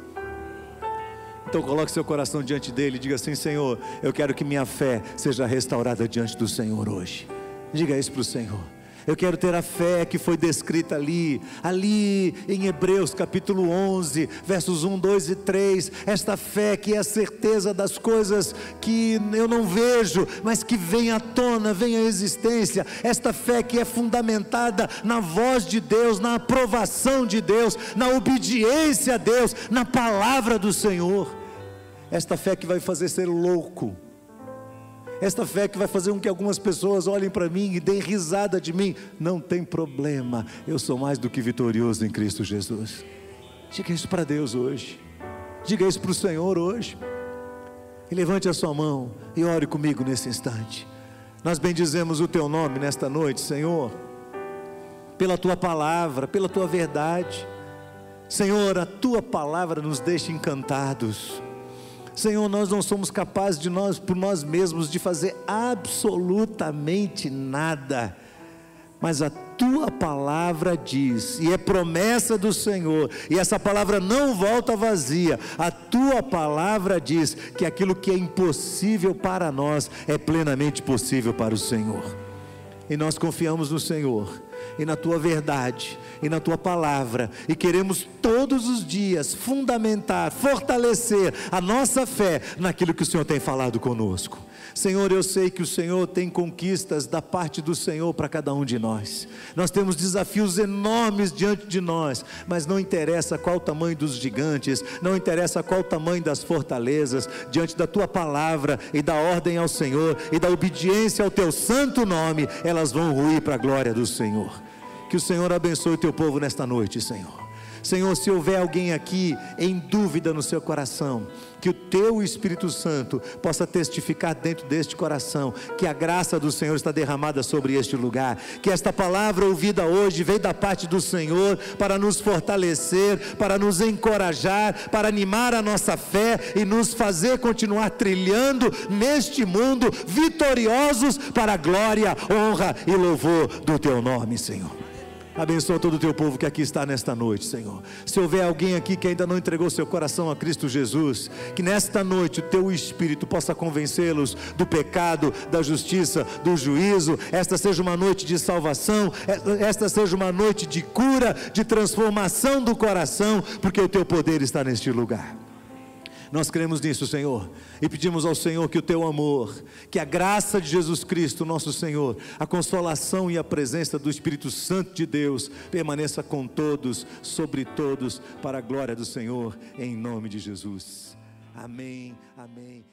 Então coloque seu coração diante dele e diga assim: Senhor, eu quero que minha fé seja restaurada diante do Senhor hoje. Diga isso para o Senhor. Eu quero ter a fé que foi descrita ali, ali em Hebreus capítulo 11, versos 1, 2 e 3. Esta fé que é a certeza das coisas que eu não vejo, mas que vem à tona, vem à existência. Esta fé que é fundamentada na voz de Deus, na aprovação de Deus, na obediência a Deus, na palavra do Senhor. Esta fé que vai fazer ser louco esta fé que vai fazer com que algumas pessoas olhem para mim e deem risada de mim. Não tem problema, eu sou mais do que vitorioso em Cristo Jesus. Diga isso para Deus hoje. Diga isso para o Senhor hoje. E levante a sua mão e ore comigo nesse instante. Nós bendizemos o teu nome nesta noite, Senhor, pela tua palavra, pela tua verdade. Senhor, a tua palavra nos deixa encantados. Senhor, nós não somos capazes de nós, por nós mesmos, de fazer absolutamente nada. Mas a tua palavra diz, e é promessa do Senhor, e essa palavra não volta vazia. A tua palavra diz que aquilo que é impossível para nós é plenamente possível para o Senhor. E nós confiamos no Senhor e na tua verdade e na tua palavra, e queremos todos os dias fundamentar, fortalecer a nossa fé naquilo que o Senhor tem falado conosco. Senhor, eu sei que o Senhor tem conquistas da parte do Senhor para cada um de nós. Nós temos desafios enormes diante de nós, mas não interessa qual o tamanho dos gigantes, não interessa qual o tamanho das fortalezas, diante da tua palavra e da ordem ao Senhor e da obediência ao teu santo nome, elas vão ruir para a glória do Senhor. Que o Senhor abençoe o teu povo nesta noite, Senhor. Senhor, se houver alguém aqui em dúvida no seu coração, que o teu Espírito Santo possa testificar dentro deste coração que a graça do Senhor está derramada sobre este lugar, que esta palavra ouvida hoje veio da parte do Senhor para nos fortalecer, para nos encorajar, para animar a nossa fé e nos fazer continuar trilhando neste mundo vitoriosos para a glória, honra e louvor do teu nome, Senhor. Abençoa todo o teu povo que aqui está nesta noite, Senhor. Se houver alguém aqui que ainda não entregou seu coração a Cristo Jesus, que nesta noite o teu espírito possa convencê-los do pecado, da justiça, do juízo. Esta seja uma noite de salvação, esta seja uma noite de cura, de transformação do coração, porque o teu poder está neste lugar. Nós cremos nisso, Senhor, e pedimos ao Senhor que o teu amor, que a graça de Jesus Cristo, nosso Senhor, a consolação e a presença do Espírito Santo de Deus permaneça com todos, sobre todos, para a glória do Senhor, em nome de Jesus. Amém, amém.